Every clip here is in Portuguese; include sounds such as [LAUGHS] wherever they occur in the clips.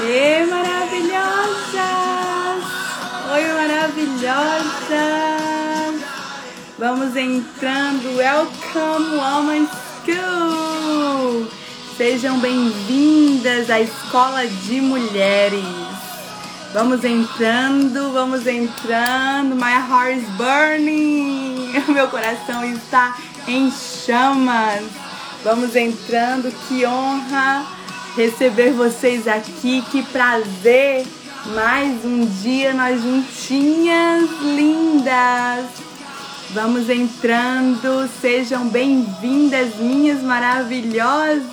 E maravilhosas! Oi, maravilhosas! Vamos entrando. Welcome, Woman School! Sejam bem-vindas à Escola de Mulheres. Vamos entrando, vamos entrando. My heart is burning. [LAUGHS] Meu coração está em chamas. Vamos entrando. Que honra receber vocês aqui. Que prazer. Mais um dia nós juntinhas lindas. Vamos entrando, sejam bem-vindas, minhas maravilhosas.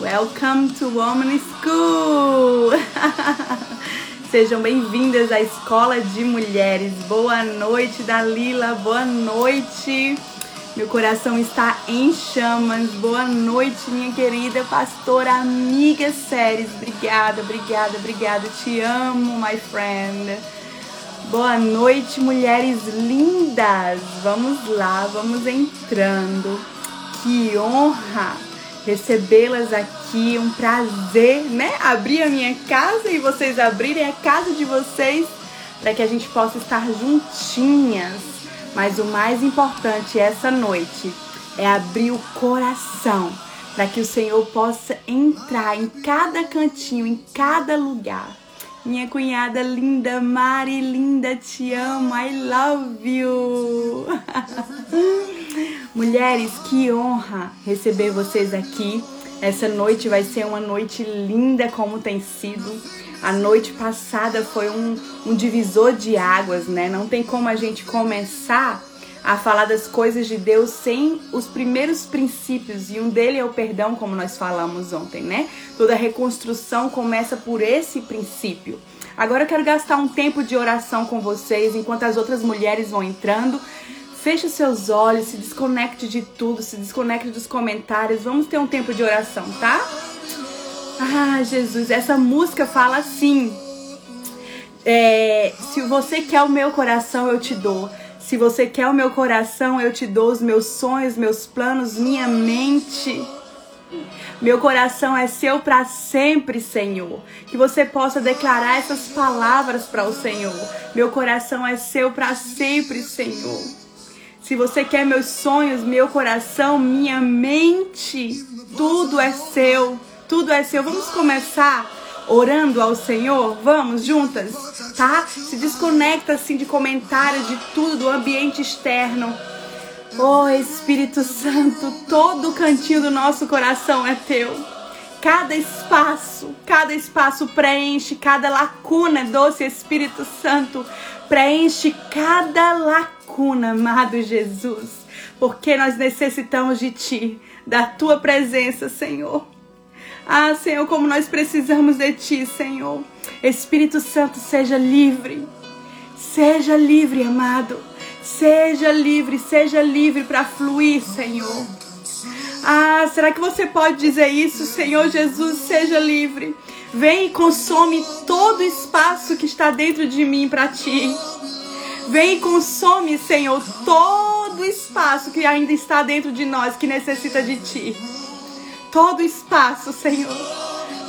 Welcome to Woman School. [LAUGHS] sejam bem-vindas à Escola de Mulheres. Boa noite, Dalila. Boa noite. Meu coração está em chamas. Boa noite, minha querida pastora, amiga Séries. Obrigada, obrigada, obrigada. Te amo, my friend. Boa noite, mulheres lindas. Vamos lá, vamos entrando. Que honra recebê-las aqui. Um prazer, né? Abrir a minha casa e vocês abrirem a casa de vocês para que a gente possa estar juntinhas. Mas o mais importante essa noite é abrir o coração para que o Senhor possa entrar em cada cantinho, em cada lugar minha cunhada linda, Mari, linda, te amo, I love you. [LAUGHS] Mulheres, que honra receber vocês aqui. Essa noite vai ser uma noite linda como tem sido. A noite passada foi um, um divisor de águas, né? Não tem como a gente começar a falar das coisas de Deus sem os primeiros princípios, e um dele é o perdão, como nós falamos ontem, né? Toda reconstrução começa por esse princípio. Agora eu quero gastar um tempo de oração com vocês, enquanto as outras mulheres vão entrando. Feche seus olhos, se desconecte de tudo, se desconecte dos comentários. Vamos ter um tempo de oração, tá? Ah, Jesus, essa música fala assim. É, se você quer o meu coração, eu te dou. Se você quer o meu coração, eu te dou os meus sonhos, meus planos, minha mente. Meu coração é seu para sempre, Senhor. Que você possa declarar essas palavras para o Senhor. Meu coração é seu para sempre, Senhor. Se você quer meus sonhos, meu coração, minha mente, tudo é seu. Tudo é seu. Vamos começar orando ao Senhor? Vamos juntas, tá? Se desconecta assim de comentário, de tudo, do ambiente externo. Oh Espírito Santo, todo cantinho do nosso coração é teu. Cada espaço, cada espaço preenche, cada lacuna, doce Espírito Santo, preenche cada lacuna, amado Jesus, porque nós necessitamos de Ti, da Tua presença, Senhor. Ah, Senhor, como nós precisamos de Ti, Senhor. Espírito Santo, seja livre. Seja livre, amado. Seja livre, seja livre para fluir, Senhor. Ah, será que você pode dizer isso? Senhor Jesus, seja livre. Vem e consome todo o espaço que está dentro de mim para ti. Vem e consome, Senhor, todo o espaço que ainda está dentro de nós que necessita de ti todo espaço, Senhor.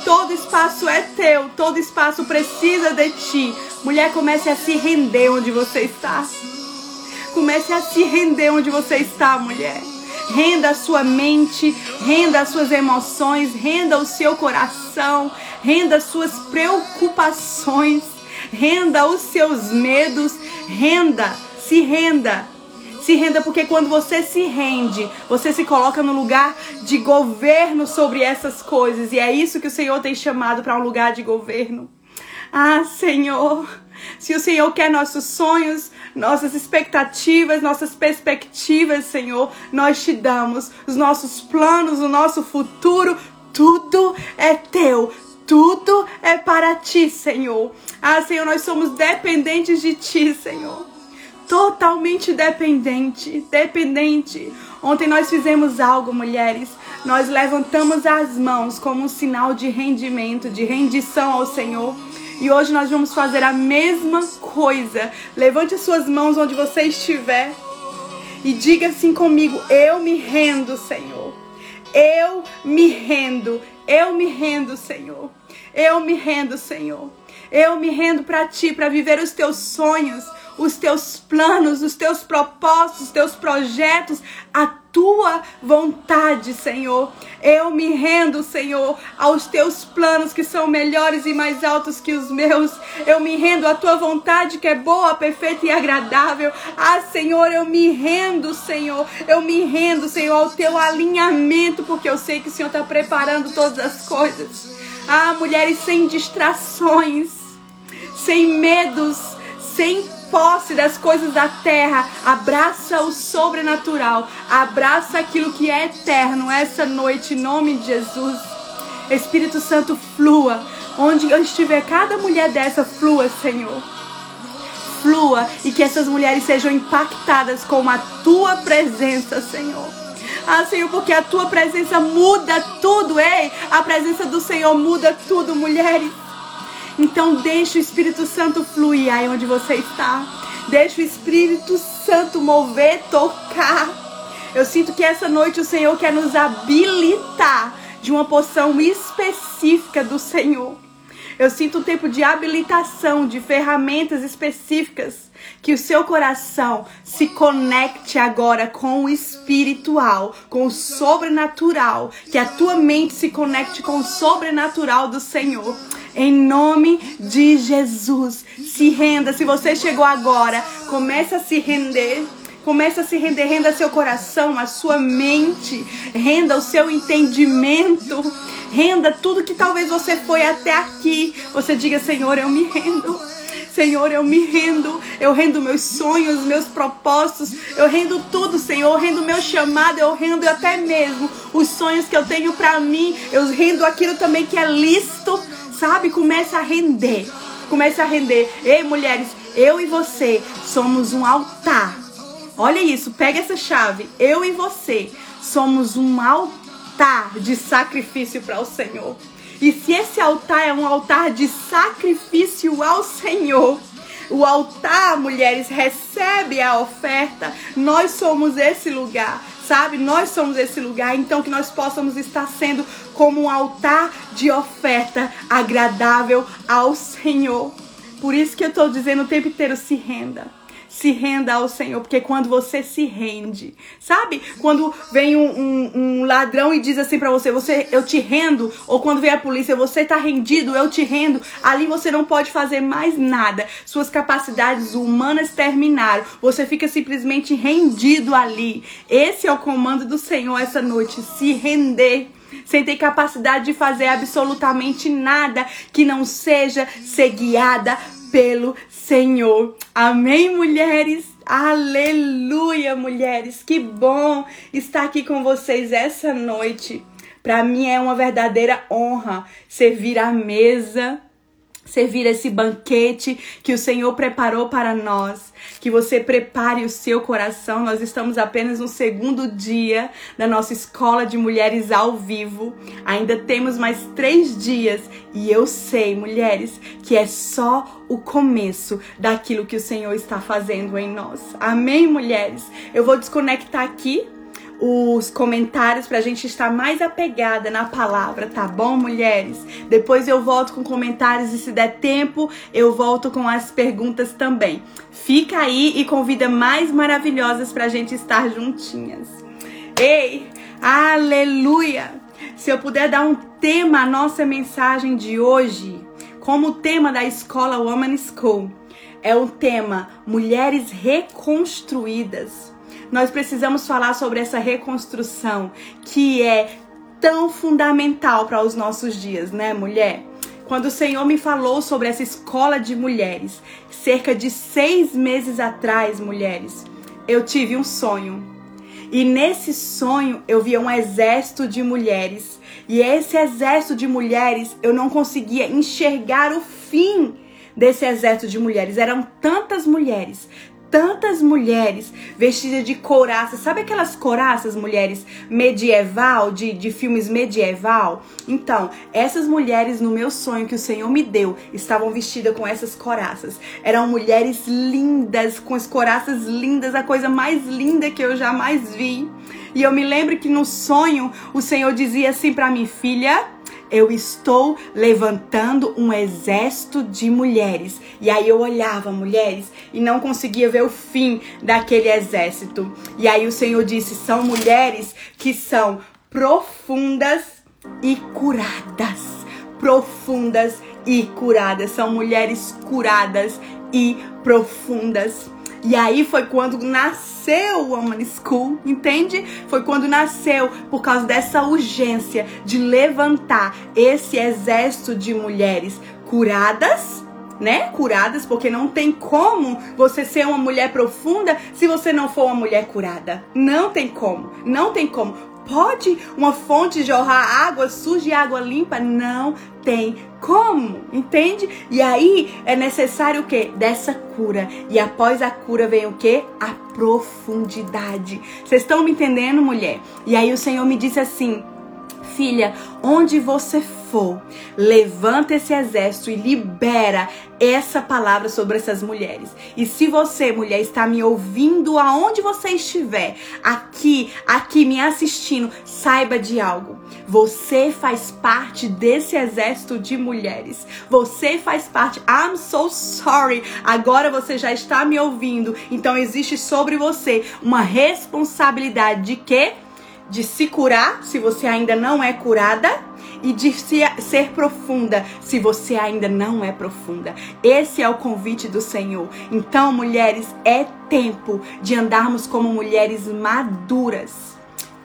Todo espaço é teu, todo espaço precisa de ti. Mulher, comece a se render onde você está. Comece a se render onde você está, mulher. Renda a sua mente, renda as suas emoções, renda o seu coração, renda as suas preocupações, renda os seus medos, renda, se renda se renda porque quando você se rende, você se coloca no lugar de governo sobre essas coisas. E é isso que o Senhor tem chamado para um lugar de governo. Ah, Senhor, se o Senhor quer nossos sonhos, nossas expectativas, nossas perspectivas, Senhor, nós te damos os nossos planos, o nosso futuro, tudo é teu. Tudo é para ti, Senhor. Ah, Senhor, nós somos dependentes de ti, Senhor totalmente dependente, dependente. Ontem nós fizemos algo, mulheres. Nós levantamos as mãos como um sinal de rendimento, de rendição ao Senhor. E hoje nós vamos fazer a mesma coisa. Levante as suas mãos onde você estiver e diga assim comigo: Eu me rendo, Senhor. Eu me rendo. Eu me rendo, Senhor. Eu me rendo, Senhor. Eu me rendo para ti, para viver os teus sonhos, os teus planos, os teus propósitos, os teus projetos, a tua vontade, Senhor. Eu me rendo, Senhor, aos teus planos que são melhores e mais altos que os meus. Eu me rendo à tua vontade que é boa, perfeita e agradável. Ah, Senhor, eu me rendo, Senhor. Eu me rendo, Senhor, ao teu alinhamento, porque eu sei que o Senhor está preparando todas as coisas. Ah, mulheres sem distrações, sem medos, sem posse das coisas da terra, abraça o sobrenatural, abraça aquilo que é eterno essa noite, em nome de Jesus. Espírito Santo, flua, onde estiver cada mulher dessa, flua, Senhor. Flua e que essas mulheres sejam impactadas com a tua presença, Senhor. Ah, Senhor, porque a tua presença muda tudo, ei! A presença do Senhor muda tudo, mulheres. Então deixa o Espírito Santo fluir aí onde você está. Deixa o Espírito Santo mover, tocar. Eu sinto que essa noite o Senhor quer nos habilitar de uma poção específica do Senhor. Eu sinto um tempo de habilitação, de ferramentas específicas. Que o seu coração se conecte agora com o espiritual, com o sobrenatural. Que a tua mente se conecte com o sobrenatural do Senhor. Em nome de Jesus, se renda. Se você chegou agora, comece a se render. Comece a se render, renda seu coração, a sua mente, renda o seu entendimento, renda tudo que talvez você foi até aqui. Você diga, Senhor, eu me rendo. Senhor, eu me rendo. Eu rendo meus sonhos, meus propósitos. Eu rendo tudo, Senhor. Eu rendo meu chamado. Eu rendo até mesmo os sonhos que eu tenho para mim. Eu rendo aquilo também que é lícito sabe? Começa a render. Começa a render. Ei, mulheres, eu e você somos um altar. Olha isso, pega essa chave. Eu e você somos um altar de sacrifício para o Senhor. E se esse altar é um altar de sacrifício ao Senhor, o altar, mulheres, recebe a oferta. Nós somos esse lugar sabe? Nós somos esse lugar, então que nós possamos estar sendo como um altar de oferta agradável ao Senhor. Por isso que eu estou dizendo o tempo inteiro: se renda se renda ao Senhor, porque quando você se rende, sabe? Quando vem um, um, um ladrão e diz assim para você, você, eu te rendo, ou quando vem a polícia, você tá rendido, eu te rendo, ali você não pode fazer mais nada. Suas capacidades humanas terminaram. Você fica simplesmente rendido ali. Esse é o comando do Senhor essa noite, se render sem ter capacidade de fazer absolutamente nada que não seja ser guiada pelo Senhor. Amém, mulheres? Aleluia, mulheres. Que bom estar aqui com vocês essa noite. Para mim é uma verdadeira honra servir à mesa servir esse banquete que o Senhor preparou para nós. Que você prepare o seu coração. Nós estamos apenas no segundo dia da nossa escola de mulheres ao vivo. Ainda temos mais três dias e eu sei, mulheres, que é só o começo daquilo que o Senhor está fazendo em nós. Amém, mulheres? Eu vou desconectar aqui os comentários para a gente estar mais apegada na palavra, tá bom, mulheres? Depois eu volto com comentários e se der tempo, eu volto com as perguntas também. Fica aí e convida mais maravilhosas para a gente estar juntinhas. Ei, aleluia! Se eu puder dar um tema à nossa mensagem de hoje, como o tema da escola Woman School, é o tema Mulheres Reconstruídas nós precisamos falar sobre essa reconstrução que é tão fundamental para os nossos dias, né, mulher? Quando o Senhor me falou sobre essa escola de mulheres, cerca de seis meses atrás, mulheres, eu tive um sonho. E nesse sonho eu via um exército de mulheres. E esse exército de mulheres eu não conseguia enxergar o fim desse exército de mulheres. Eram tantas mulheres, tantas mulheres vestidas de couraças. Sabe aquelas couraças, mulheres medieval, de, de filmes medieval? Então, essas mulheres no meu sonho que o Senhor me deu estavam vestidas com essas coraças. Eram mulheres lindas, com as coraças lindas, a coisa mais linda que eu jamais vi. E eu me lembro que no sonho o Senhor dizia assim para mim, filha, eu estou levantando um exército de mulheres. E aí eu olhava mulheres e não conseguia ver o fim daquele exército. E aí o Senhor disse: são mulheres que são profundas e curadas. Profundas e curadas. São mulheres curadas e profundas. E aí foi quando nasceu o Woman School, entende? Foi quando nasceu por causa dessa urgência de levantar esse exército de mulheres curadas, né? Curadas, porque não tem como você ser uma mulher profunda se você não for uma mulher curada. Não tem como. Não tem como. Pode uma fonte jorrar água suja e água limpa? Não tem como, entende? E aí é necessário o quê? Dessa cura. E após a cura vem o quê? A profundidade. Vocês estão me entendendo, mulher? E aí o Senhor me disse assim: Filha, onde você for, levanta esse exército e libera essa palavra sobre essas mulheres. E se você, mulher, está me ouvindo aonde você estiver, aqui, aqui me assistindo, saiba de algo. Você faz parte desse exército de mulheres. Você faz parte. I'm so sorry. Agora você já está me ouvindo. Então existe sobre você uma responsabilidade de quê? De se curar se você ainda não é curada e de se, ser profunda se você ainda não é profunda. Esse é o convite do Senhor. Então, mulheres, é tempo de andarmos como mulheres maduras,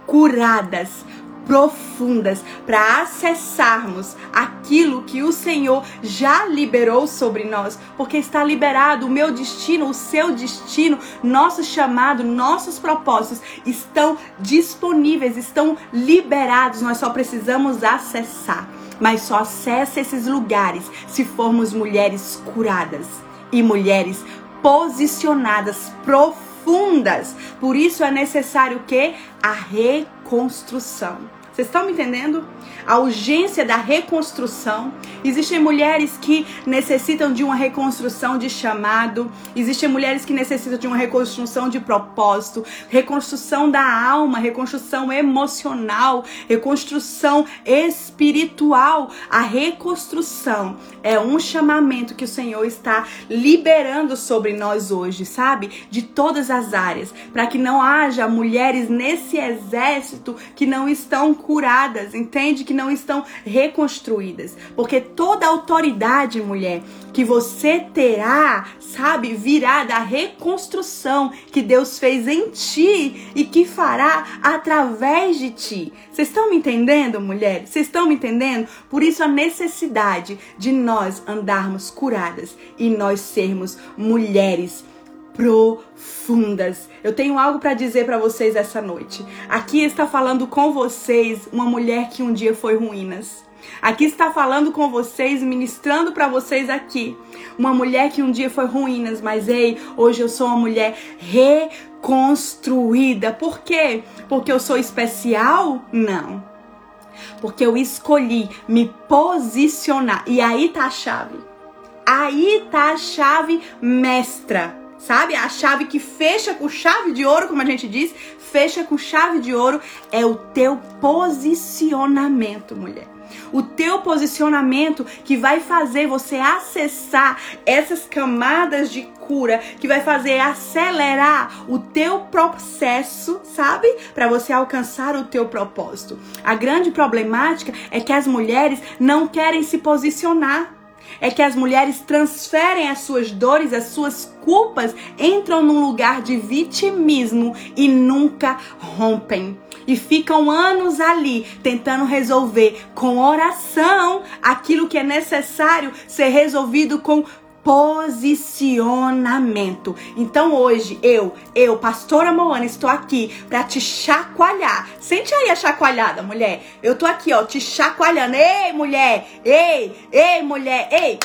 curadas, profundas para acessarmos aquilo que o Senhor já liberou sobre nós, porque está liberado o meu destino, o seu destino, nosso chamado, nossos propósitos estão disponíveis, estão liberados, nós só precisamos acessar. Mas só acessa esses lugares se formos mulheres curadas e mulheres posicionadas profundas. Por isso é necessário que a reconstrução. Vocês estão me entendendo? A urgência da reconstrução. Existem mulheres que necessitam de uma reconstrução de chamado. Existem mulheres que necessitam de uma reconstrução de propósito, reconstrução da alma, reconstrução emocional, reconstrução espiritual. A reconstrução é um chamamento que o Senhor está liberando sobre nós hoje, sabe? De todas as áreas, para que não haja mulheres nesse exército que não estão curadas, entende? Que não estão reconstruídas. Porque toda autoridade, mulher, que você terá, sabe, virá da reconstrução que Deus fez em ti e que fará através de ti. Vocês estão me entendendo, mulher? Vocês estão me entendendo? Por isso a necessidade de nós andarmos curadas e nós sermos mulheres profundas. Eu tenho algo para dizer para vocês essa noite. Aqui está falando com vocês uma mulher que um dia foi ruínas. Aqui está falando com vocês, ministrando para vocês aqui. Uma mulher que um dia foi ruínas, mas ei, hoje eu sou uma mulher reconstruída. Por quê? Porque eu sou especial? Não. Porque eu escolhi me posicionar. E aí tá a chave. Aí tá a chave mestra sabe? A chave que fecha com chave de ouro, como a gente diz, fecha com chave de ouro, é o teu posicionamento, mulher. O teu posicionamento que vai fazer você acessar essas camadas de cura, que vai fazer acelerar o teu processo, sabe? Para você alcançar o teu propósito. A grande problemática é que as mulheres não querem se posicionar é que as mulheres transferem as suas dores, as suas culpas, entram num lugar de vitimismo e nunca rompem. E ficam anos ali tentando resolver com oração aquilo que é necessário ser resolvido com posicionamento. Então hoje eu, eu, pastora Moana, estou aqui para te chacoalhar. Sente aí a chacoalhada, mulher. Eu tô aqui, ó, te chacoalhando. Ei, mulher. Ei, ei, mulher. Ei.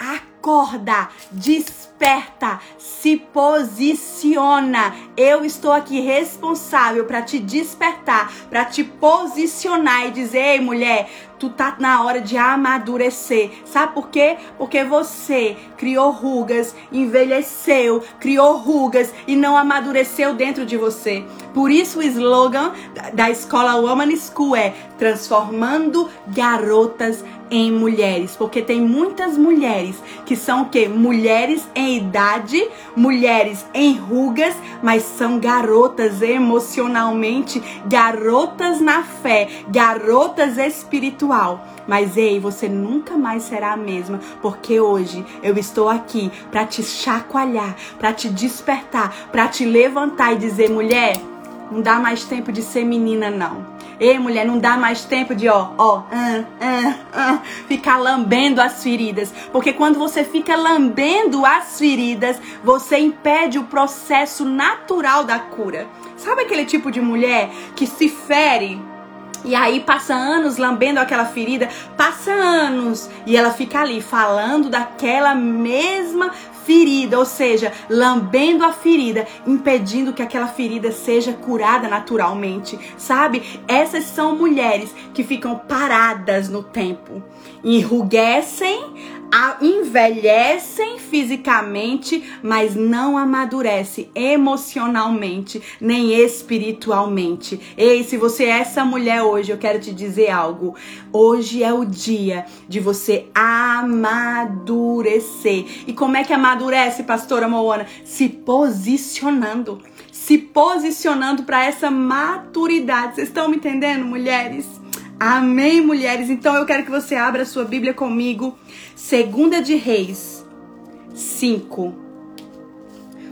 Acorda. Desperta se posiciona. Eu estou aqui responsável para te despertar, para te posicionar e dizer, ei, mulher, tu tá na hora de amadurecer. Sabe por quê? Porque você criou rugas, envelheceu, criou rugas e não amadureceu dentro de você. Por isso o slogan da escola Woman School é transformando garotas em mulheres, porque tem muitas mulheres que são o quê? Mulheres em idade, mulheres em rugas, mas são garotas emocionalmente, garotas na fé, garotas espiritual. Mas ei, você nunca mais será a mesma, porque hoje eu estou aqui para te chacoalhar, para te despertar, para te levantar e dizer, mulher, não dá mais tempo de ser menina não. Ei, mulher, não dá mais tempo de, ó, ó, ah, ah, ah, ficar lambendo as feridas. Porque quando você fica lambendo as feridas, você impede o processo natural da cura. Sabe aquele tipo de mulher que se fere e aí passa anos lambendo aquela ferida, passa anos e ela fica ali falando daquela mesma ferida, ou seja, lambendo a ferida, impedindo que aquela ferida seja curada naturalmente, sabe? Essas são mulheres que ficam paradas no tempo, enrugecem, envelhecem fisicamente, mas não amadurecem emocionalmente nem espiritualmente. Ei, se você é essa mulher hoje, eu quero te dizer algo. Hoje é o dia de você amadurecer. E como é que amadurece, pastora Moana? Se posicionando. Se posicionando para essa maturidade. Vocês estão me entendendo, mulheres? Amém, mulheres? Então eu quero que você abra a sua Bíblia comigo. Segunda de Reis 5.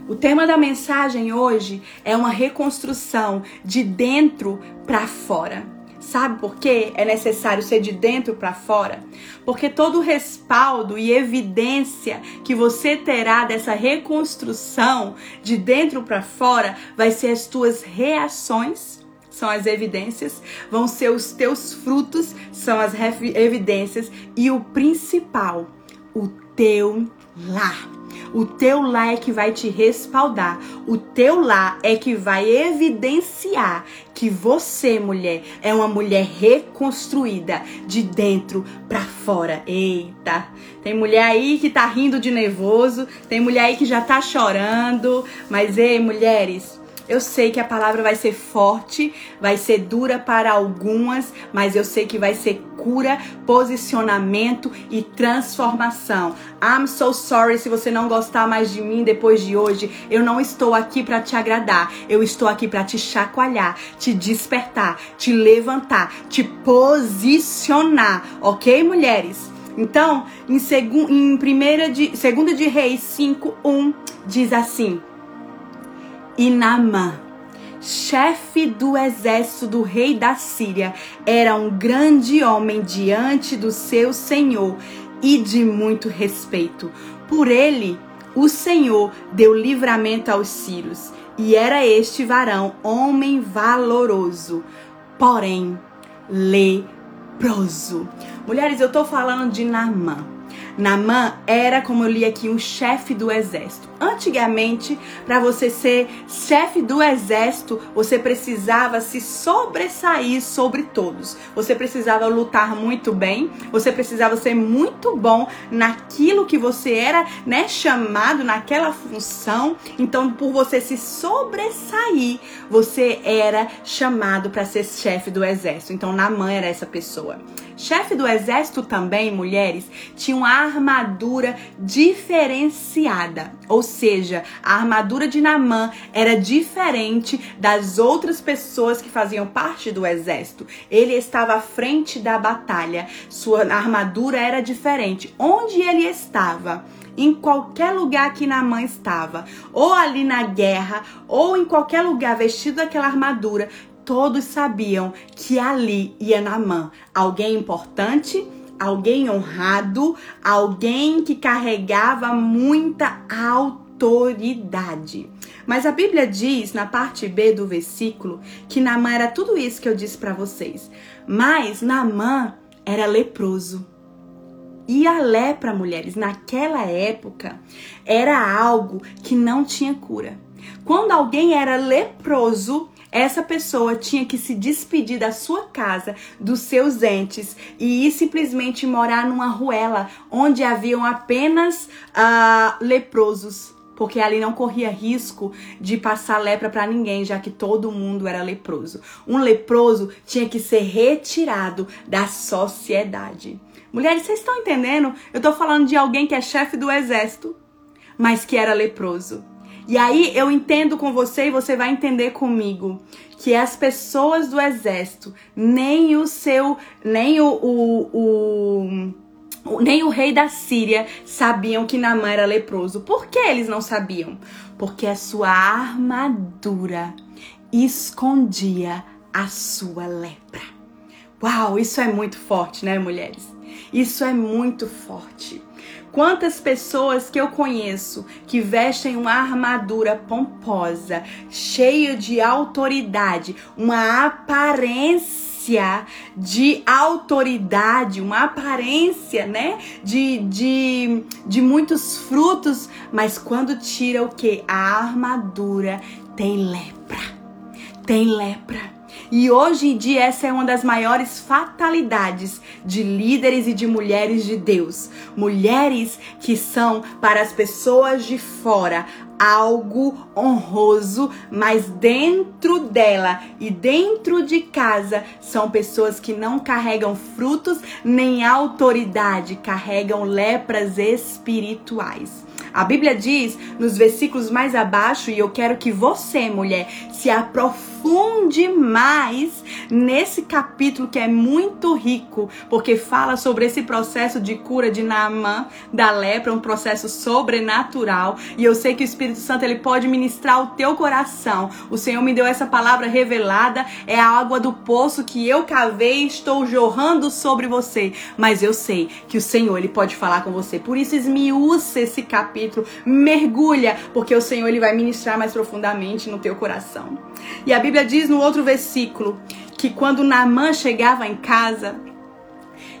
O tema da mensagem hoje é uma reconstrução de dentro para fora. Sabe por quê? É necessário ser de dentro para fora? Porque todo o respaldo e evidência que você terá dessa reconstrução de dentro para fora vai ser as tuas reações são as evidências, vão ser os teus frutos, são as evidências, e o principal, o teu lar. O teu lar é que vai te respaldar. O teu lar é que vai evidenciar que você, mulher, é uma mulher reconstruída de dentro para fora. Eita! Tem mulher aí que tá rindo de nervoso, tem mulher aí que já tá chorando, mas ei, mulheres, eu sei que a palavra vai ser forte, vai ser dura para algumas, mas eu sei que vai ser cura, posicionamento e transformação. I'm so sorry se você não gostar mais de mim depois de hoje. Eu não estou aqui para te agradar. Eu estou aqui para te chacoalhar, te despertar, te levantar, te posicionar, OK, mulheres? Então, em, segu, em primeira de, segunda de Reis 5:1 diz assim: e Naamã, chefe do exército do rei da Síria, era um grande homem diante do seu senhor e de muito respeito. Por ele, o Senhor deu livramento aos sírios, e era este varão homem valoroso, porém leproso. Mulheres, eu estou falando de Naamã. Namã era, como eu li aqui, um chefe do exército. Antigamente, para você ser chefe do exército, você precisava se sobressair sobre todos. Você precisava lutar muito bem, você precisava ser muito bom naquilo que você era, né, chamado naquela função. Então, por você se sobressair, você era chamado para ser chefe do exército. Então, Namã era essa pessoa. Chefe do exército também, mulheres, tinha uma armadura diferenciada. Ou seja, a armadura de Namã era diferente das outras pessoas que faziam parte do exército. Ele estava à frente da batalha. Sua armadura era diferente. Onde ele estava? em qualquer lugar que Namã estava, ou ali na guerra, ou em qualquer lugar vestido daquela armadura, todos sabiam que ali ia Namã, alguém importante, alguém honrado, alguém que carregava muita autoridade. Mas a Bíblia diz na parte B do versículo que Namã era tudo isso que eu disse para vocês. Mas Namã era leproso. E a lepra, mulheres, naquela época era algo que não tinha cura. Quando alguém era leproso, essa pessoa tinha que se despedir da sua casa, dos seus entes e ir simplesmente morar numa ruela onde haviam apenas uh, leprosos porque ali não corria risco de passar lepra para ninguém, já que todo mundo era leproso. Um leproso tinha que ser retirado da sociedade. Mulheres, vocês estão entendendo? Eu tô falando de alguém que é chefe do exército, mas que era leproso. E aí eu entendo com você e você vai entender comigo que as pessoas do exército, nem o seu, nem o, o, o nem o rei da Síria sabiam que Naamã era leproso. Por que eles não sabiam? Porque a sua armadura escondia a sua lepra. Uau, isso é muito forte, né, mulheres? Isso é muito forte. Quantas pessoas que eu conheço que vestem uma armadura pomposa, cheia de autoridade, uma aparência de autoridade, uma aparência, né, de, de, de muitos frutos, mas quando tira o que? A armadura tem lepra. Tem lepra. E hoje em dia essa é uma das maiores fatalidades de líderes e de mulheres de Deus. Mulheres que são para as pessoas de fora algo honroso, mas dentro dela e dentro de casa são pessoas que não carregam frutos nem autoridade, carregam lepras espirituais. A Bíblia diz nos versículos mais abaixo, e eu quero que você, mulher, se aprofunde mais nesse capítulo que é muito rico, porque fala sobre esse processo de cura de Naamã da lepra, um processo sobrenatural. E eu sei que o Espírito Santo ele pode ministrar o teu coração. O Senhor me deu essa palavra revelada, é a água do poço que eu cavei estou jorrando sobre você. Mas eu sei que o Senhor ele pode falar com você. Por isso esmiúça esse capítulo, mergulha, porque o Senhor ele vai ministrar mais profundamente no teu coração. E a Bíblia diz no outro versículo que quando Naamã chegava em casa,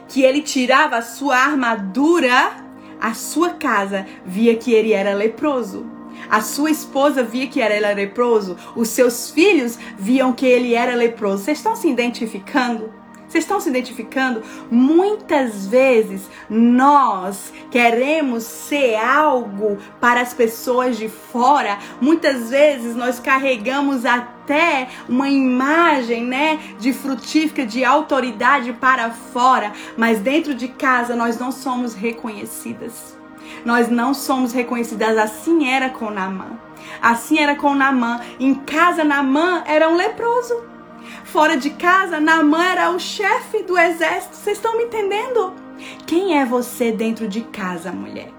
que ele tirava a sua armadura, a sua casa via que ele era leproso. A sua esposa via que ele era leproso. Os seus filhos viam que ele era leproso. Vocês estão se identificando? Vocês estão se identificando? Muitas vezes nós queremos ser algo para as pessoas de fora. Muitas vezes nós carregamos até uma imagem, né, de frutífica, de autoridade para fora, mas dentro de casa nós não somos reconhecidas. Nós não somos reconhecidas. Assim era com Namã. Assim era com Namã. Em casa, Namã era um leproso. Fora de casa, Naamã era o chefe do exército. Vocês estão me entendendo? Quem é você dentro de casa, mulher?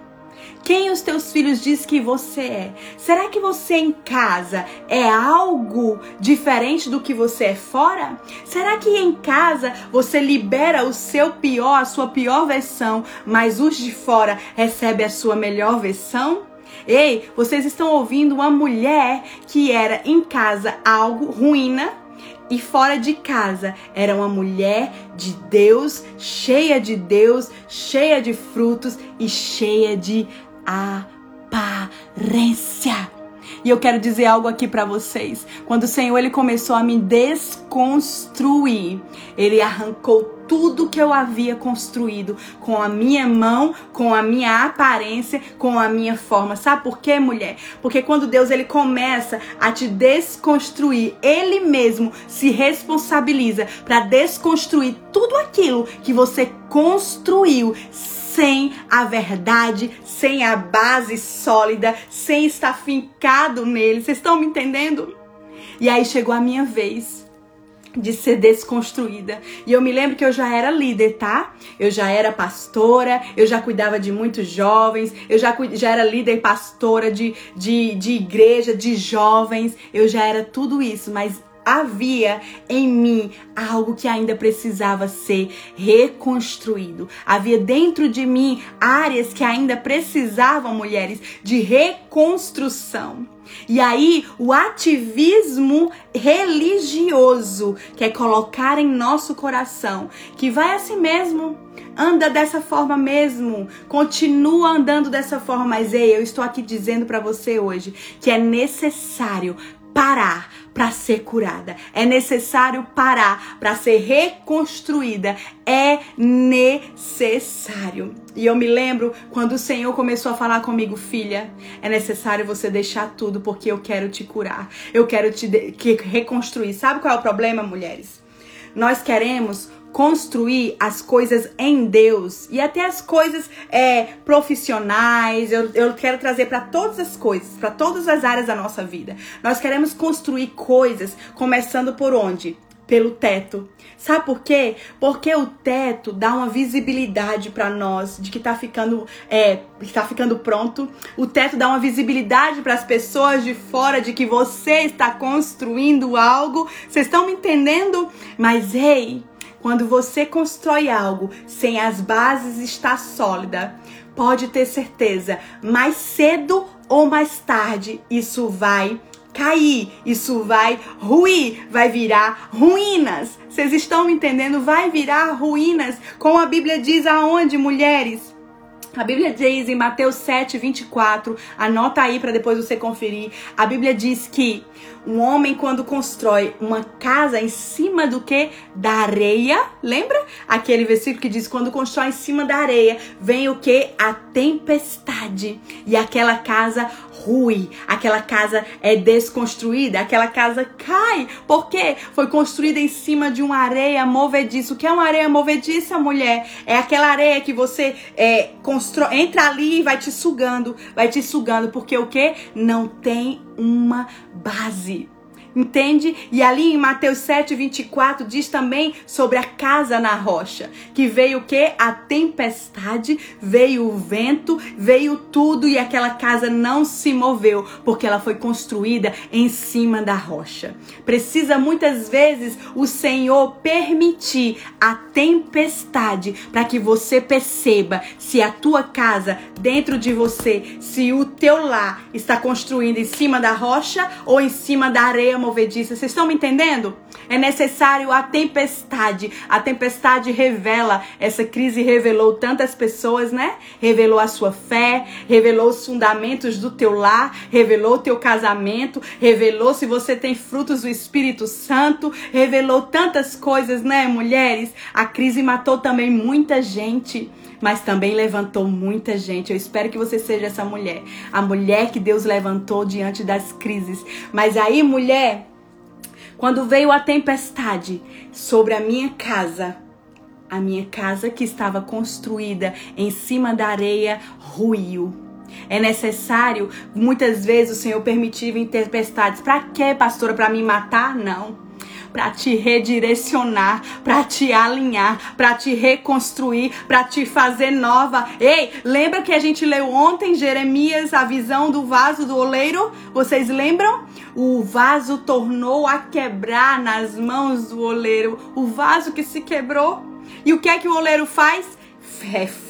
Quem os teus filhos diz que você é? Será que você em casa é algo diferente do que você é fora? Será que em casa você libera o seu pior, a sua pior versão, mas os de fora recebem a sua melhor versão? Ei, vocês estão ouvindo uma mulher que era em casa algo ruína, e fora de casa era uma mulher de Deus, cheia de Deus, cheia de frutos e cheia de aparência. E eu quero dizer algo aqui para vocês. Quando o Senhor ele começou a me desconstruir, ele arrancou tudo que eu havia construído com a minha mão, com a minha aparência, com a minha forma. Sabe por quê, mulher? Porque quando Deus ele começa a te desconstruir, ele mesmo se responsabiliza para desconstruir tudo aquilo que você construiu sem a verdade, sem a base sólida, sem estar fincado nele. Vocês estão me entendendo? E aí chegou a minha vez de ser desconstruída. E eu me lembro que eu já era líder, tá? Eu já era pastora, eu já cuidava de muitos jovens, eu já, já era líder pastora de, de, de igreja, de jovens, eu já era tudo isso, mas havia em mim algo que ainda precisava ser reconstruído. Havia dentro de mim áreas que ainda precisavam, mulheres, de reconstrução. E aí, o ativismo religioso quer colocar em nosso coração que vai assim mesmo, anda dessa forma mesmo, continua andando dessa forma, mas ei, eu estou aqui dizendo para você hoje que é necessário parar para ser curada. É necessário parar para ser reconstruída. É necessário. E eu me lembro quando o Senhor começou a falar comigo, filha, é necessário você deixar tudo porque eu quero te curar. Eu quero te reconstruir. Sabe qual é o problema, mulheres? Nós queremos construir as coisas em Deus e até as coisas é, profissionais. Eu, eu quero trazer para todas as coisas, para todas as áreas da nossa vida. Nós queremos construir coisas, começando por onde? Pelo teto. Sabe por quê? Porque o teto dá uma visibilidade para nós de que tá ficando é, está ficando pronto. O teto dá uma visibilidade para as pessoas de fora de que você está construindo algo. Vocês estão me entendendo? Mas ei, quando você constrói algo sem as bases estar sólida, pode ter certeza, mais cedo ou mais tarde isso vai cair, isso vai ruir, vai virar ruínas. Vocês estão me entendendo? Vai virar ruínas, como a Bíblia diz aonde, mulheres? A Bíblia diz em Mateus 7, 24, anota aí para depois você conferir. A Bíblia diz que um homem, quando constrói uma casa em cima do que? Da areia. Lembra? Aquele versículo que diz: quando constrói em cima da areia, vem o que? A tempestade. E aquela casa rui, aquela casa é desconstruída, aquela casa cai. Por quê? Foi construída em cima de uma areia movediça. O que é uma areia movediça, mulher? É aquela areia que você é, constrói, entra ali e vai te sugando, vai te sugando, porque o que? Não tem uma base. Entende? E ali em Mateus 7, 24 diz também sobre a casa na rocha. Que veio o que? A tempestade, veio o vento, veio tudo e aquela casa não se moveu, porque ela foi construída em cima da rocha. Precisa muitas vezes o Senhor permitir a tempestade para que você perceba se a tua casa dentro de você, se o teu lar está construído em cima da rocha ou em cima da areia movediça. Vocês estão me entendendo? É necessário a tempestade. A tempestade revela, essa crise revelou tantas pessoas, né? Revelou a sua fé, revelou os fundamentos do teu lar, revelou o teu casamento, revelou se você tem frutos do Espírito Santo, revelou tantas coisas, né, mulheres? A crise matou também muita gente mas também levantou muita gente. Eu espero que você seja essa mulher, a mulher que Deus levantou diante das crises. Mas aí, mulher, quando veio a tempestade sobre a minha casa, a minha casa que estava construída em cima da areia ruiu. É necessário, muitas vezes, o Senhor permitir tempestades. Para quê, pastora? Para me matar? Não para te redirecionar, para te alinhar, para te reconstruir, para te fazer nova. Ei, lembra que a gente leu ontem Jeremias a visão do vaso do oleiro? Vocês lembram? O vaso tornou a quebrar nas mãos do oleiro, o vaso que se quebrou. E o que é que o oleiro faz? refaz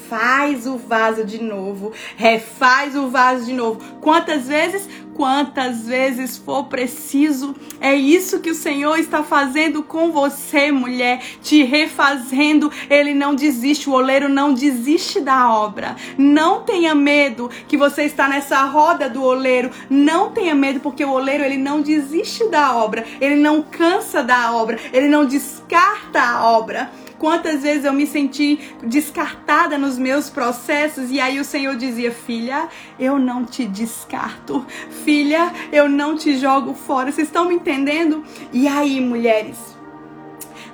o vaso de novo, refaz o vaso de novo. Quantas vezes? Quantas vezes for preciso. É isso que o Senhor está fazendo com você, mulher, te refazendo. Ele não desiste, o oleiro não desiste da obra. Não tenha medo que você está nessa roda do oleiro. Não tenha medo porque o oleiro ele não desiste da obra. Ele não cansa da obra. Ele não descarta a obra. Quantas vezes eu me senti descartada nos meus processos e aí o Senhor dizia: Filha, eu não te descarto. Filha, eu não te jogo fora. Vocês estão me entendendo? E aí, mulheres?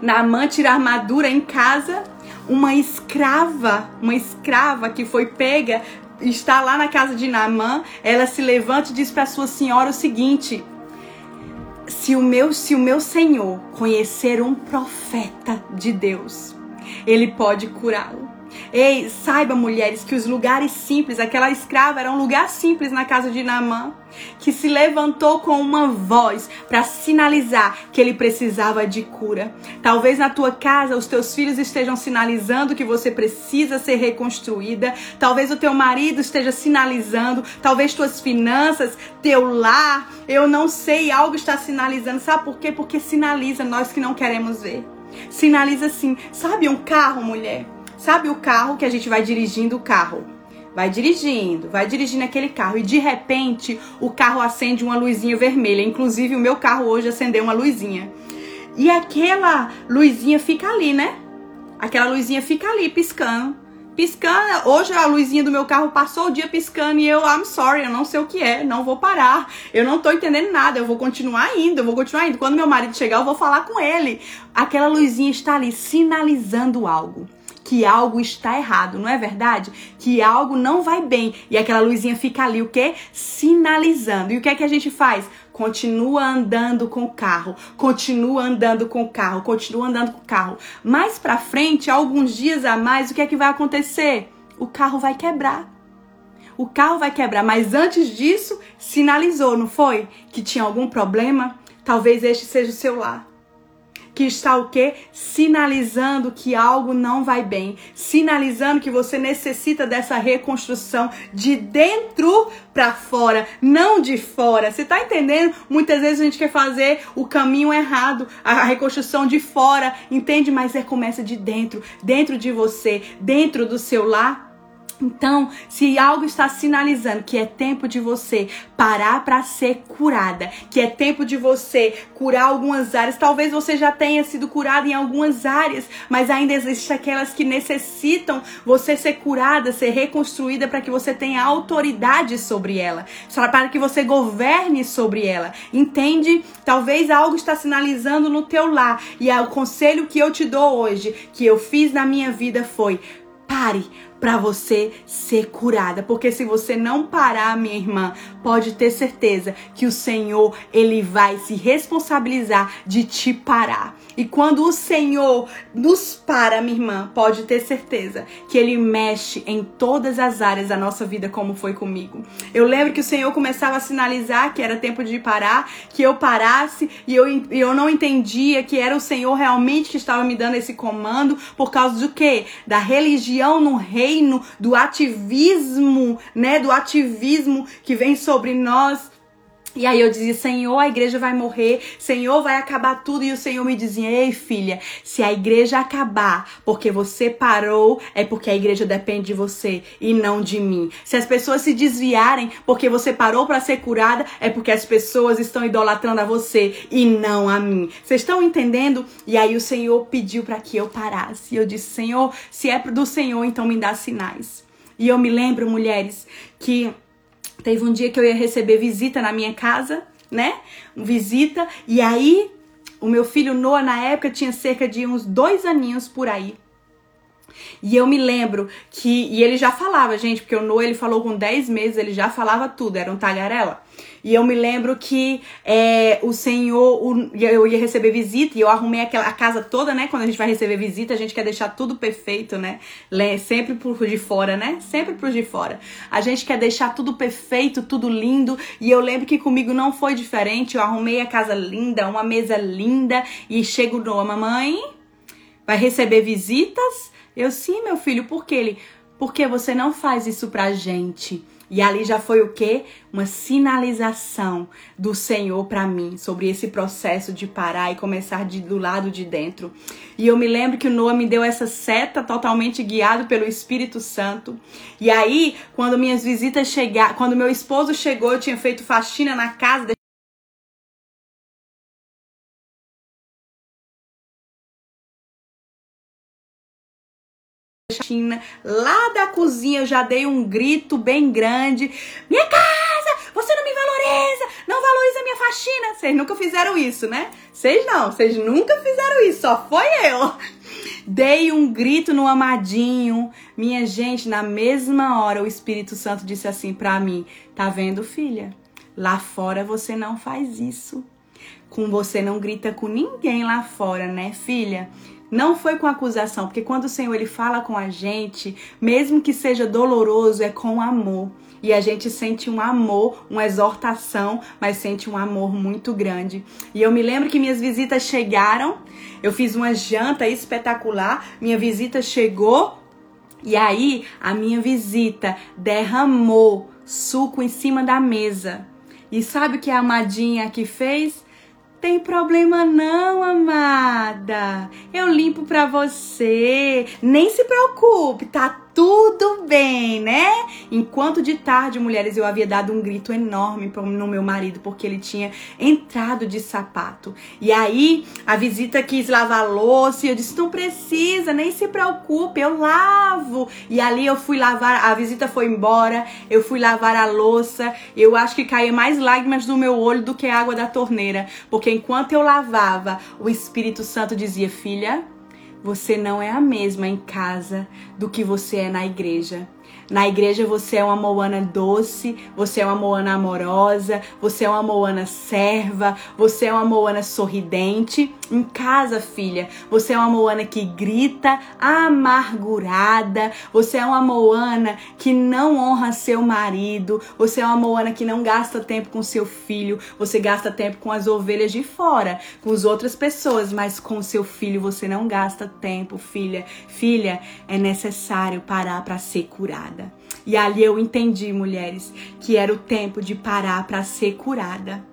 Naamã tira armadura em casa. Uma escrava, uma escrava que foi pega, está lá na casa de Naamã. Ela se levanta e diz para sua senhora o seguinte: se o meu, se o meu Senhor conhecer um profeta de Deus, Ele pode curá-lo. Ei, saiba, mulheres, que os lugares simples, aquela escrava era um lugar simples na casa de Naamã, que se levantou com uma voz para sinalizar que ele precisava de cura. Talvez na tua casa os teus filhos estejam sinalizando que você precisa ser reconstruída. Talvez o teu marido esteja sinalizando, talvez tuas finanças, teu lar, eu não sei, algo está sinalizando. Sabe por quê? Porque sinaliza nós que não queremos ver. Sinaliza assim, sabe um carro, mulher? Sabe o carro que a gente vai dirigindo o carro? Vai dirigindo, vai dirigindo aquele carro e de repente o carro acende uma luzinha vermelha. Inclusive o meu carro hoje acendeu uma luzinha. E aquela luzinha fica ali, né? Aquela luzinha fica ali piscando. Piscando, hoje a luzinha do meu carro passou o dia piscando e eu, I'm sorry, eu não sei o que é, não vou parar, eu não tô entendendo nada, eu vou continuar indo, eu vou continuar indo. Quando meu marido chegar, eu vou falar com ele. Aquela luzinha está ali sinalizando algo que algo está errado, não é verdade? Que algo não vai bem. E aquela luzinha fica ali, o quê? Sinalizando. E o que é que a gente faz? Continua andando com o carro, continua andando com o carro, continua andando com o carro. Mais para frente, alguns dias a mais, o que é que vai acontecer? O carro vai quebrar. O carro vai quebrar, mas antes disso, sinalizou, não foi? Que tinha algum problema? Talvez este seja o seu lar que está o quê? Sinalizando que algo não vai bem, sinalizando que você necessita dessa reconstrução de dentro para fora, não de fora. Você tá entendendo? Muitas vezes a gente quer fazer o caminho errado, a reconstrução de fora, entende? Mas é começa de dentro, dentro de você, dentro do seu lar então, se algo está sinalizando que é tempo de você parar para ser curada, que é tempo de você curar algumas áreas, talvez você já tenha sido curada em algumas áreas, mas ainda existem aquelas que necessitam você ser curada, ser reconstruída para que você tenha autoridade sobre ela, para que você governe sobre ela. Entende? Talvez algo está sinalizando no teu lar e é o conselho que eu te dou hoje, que eu fiz na minha vida foi: pare para você ser curada, porque se você não parar, minha irmã, pode ter certeza que o Senhor ele vai se responsabilizar de te parar. E quando o Senhor nos para, minha irmã, pode ter certeza que ele mexe em todas as áreas da nossa vida, como foi comigo. Eu lembro que o Senhor começava a sinalizar que era tempo de parar, que eu parasse, e eu, eu não entendia que era o Senhor realmente que estava me dando esse comando, por causa do quê? Da religião no reino, do ativismo, né? Do ativismo que vem sobre nós e aí eu dizia, Senhor, a igreja vai morrer, Senhor, vai acabar tudo. E o Senhor me dizia, ei filha, se a igreja acabar porque você parou, é porque a igreja depende de você e não de mim. Se as pessoas se desviarem porque você parou para ser curada, é porque as pessoas estão idolatrando a você e não a mim. Vocês estão entendendo? E aí o Senhor pediu para que eu parasse. E eu disse, Senhor, se é do Senhor, então me dá sinais. E eu me lembro, mulheres, que Teve um dia que eu ia receber visita na minha casa, né? Visita. E aí, o meu filho Noah, na época, tinha cerca de uns dois aninhos por aí. E eu me lembro que. E ele já falava, gente, porque o Noah ele falou com 10 meses, ele já falava tudo, era um tagarela. E eu me lembro que é, o Senhor, o, eu ia receber visita e eu arrumei aquela, a casa toda, né? Quando a gente vai receber visita, a gente quer deixar tudo perfeito, né? Sempre por de fora, né? Sempre por de fora. A gente quer deixar tudo perfeito, tudo lindo. E eu lembro que comigo não foi diferente. Eu arrumei a casa linda, uma mesa linda. E chego no mamãe, vai receber visitas? Eu, sim, meu filho, por que ele? Porque você não faz isso pra gente. E ali já foi o quê? Uma sinalização do Senhor para mim sobre esse processo de parar e começar de, do lado de dentro. E eu me lembro que o Noah me deu essa seta totalmente guiado pelo Espírito Santo. E aí, quando minhas visitas chegaram, quando meu esposo chegou, eu tinha feito faxina na casa Lá da cozinha eu já dei um grito bem grande. Minha casa, você não me valoriza, não valoriza minha faxina. Vocês nunca fizeram isso, né? Vocês não, vocês nunca fizeram isso, só foi eu. Dei um grito no amadinho. Minha gente, na mesma hora o Espírito Santo disse assim para mim: "Tá vendo, filha? Lá fora você não faz isso. Com você não grita com ninguém lá fora, né, filha? Não foi com acusação, porque quando o Senhor ele fala com a gente, mesmo que seja doloroso, é com amor. E a gente sente um amor, uma exortação, mas sente um amor muito grande. E eu me lembro que minhas visitas chegaram, eu fiz uma janta espetacular, minha visita chegou, e aí a minha visita derramou suco em cima da mesa. E sabe o que a amadinha que fez? Tem problema não, amada. Eu limpo pra você. Nem se preocupe, tá tudo bem, né? Enquanto de tarde, mulheres, eu havia dado um grito enorme no meu marido porque ele tinha entrado de sapato. E aí a visita quis lavar louça e eu disse: não precisa, nem se preocupe, eu lavo. E ali eu fui lavar, a visita foi embora, eu fui lavar a louça. Eu acho que caía mais lágrimas do meu olho do que água da torneira, porque enquanto eu lavava, o Espírito Santo dizia: filha você não é a mesma em casa do que você é na igreja. Na igreja você é uma Moana doce, você é uma Moana amorosa, você é uma Moana serva, você é uma Moana sorridente. Em casa, filha, você é uma Moana que grita, amargurada, você é uma Moana que não honra seu marido, você é uma Moana que não gasta tempo com seu filho, você gasta tempo com as ovelhas de fora, com as outras pessoas, mas com seu filho você não gasta tempo, filha. Filha, é necessário parar para ser curada. E ali eu entendi, mulheres, que era o tempo de parar para ser curada.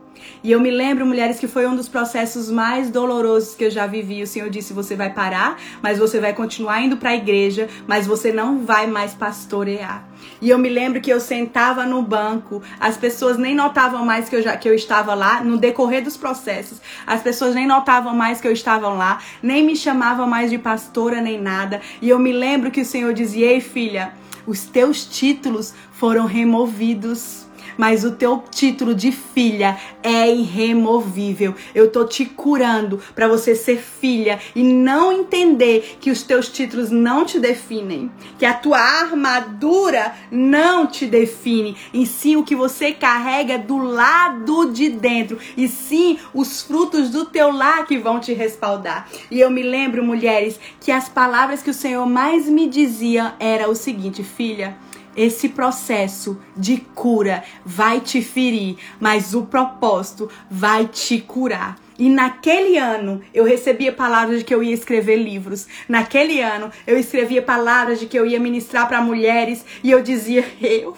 E eu me lembro, mulheres, que foi um dos processos mais dolorosos que eu já vivi. O Senhor disse: você vai parar, mas você vai continuar indo para a igreja, mas você não vai mais pastorear. E eu me lembro que eu sentava no banco, as pessoas nem notavam mais que eu, já, que eu estava lá, no decorrer dos processos, as pessoas nem notavam mais que eu estava lá, nem me chamavam mais de pastora nem nada. E eu me lembro que o Senhor dizia: ei, filha os teus títulos foram removidos mas o teu título de filha é irremovível. Eu tô te curando para você ser filha e não entender que os teus títulos não te definem, que a tua armadura não te define, e sim o que você carrega do lado de dentro, e sim os frutos do teu lar que vão te respaldar. E eu me lembro, mulheres, que as palavras que o Senhor mais me dizia era o seguinte, filha, esse processo de cura vai te ferir, mas o propósito vai te curar. E naquele ano eu recebia palavras de que eu ia escrever livros. Naquele ano eu escrevia palavras de que eu ia ministrar para mulheres e eu dizia: [LAUGHS] eu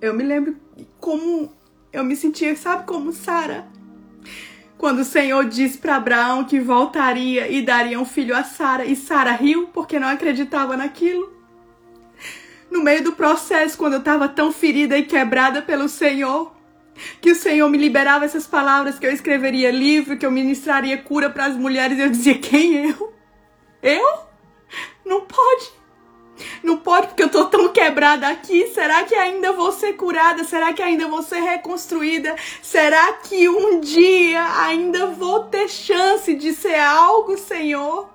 Eu me lembro como eu me sentia, sabe como Sara? Quando o Senhor disse para Abraão que voltaria e daria um filho a Sara, e Sara riu porque não acreditava naquilo. No meio do processo, quando eu estava tão ferida e quebrada pelo Senhor, que o Senhor me liberava essas palavras, que eu escreveria livro, que eu ministraria cura para as mulheres, eu dizia: quem eu? Eu? Não pode. Não pode porque eu tô tão quebrada aqui. Será que ainda vou ser curada? Será que ainda vou ser reconstruída? Será que um dia ainda vou ter chance de ser algo, Senhor?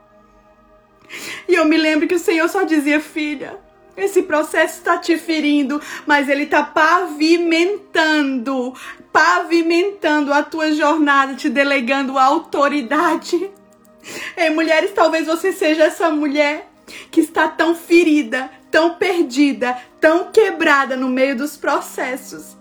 E eu me lembro que o Senhor só dizia, filha, esse processo está te ferindo, mas ele está pavimentando, pavimentando a tua jornada, te delegando autoridade. Ei, mulheres, talvez você seja essa mulher que está tão ferida, tão perdida, tão quebrada no meio dos processos.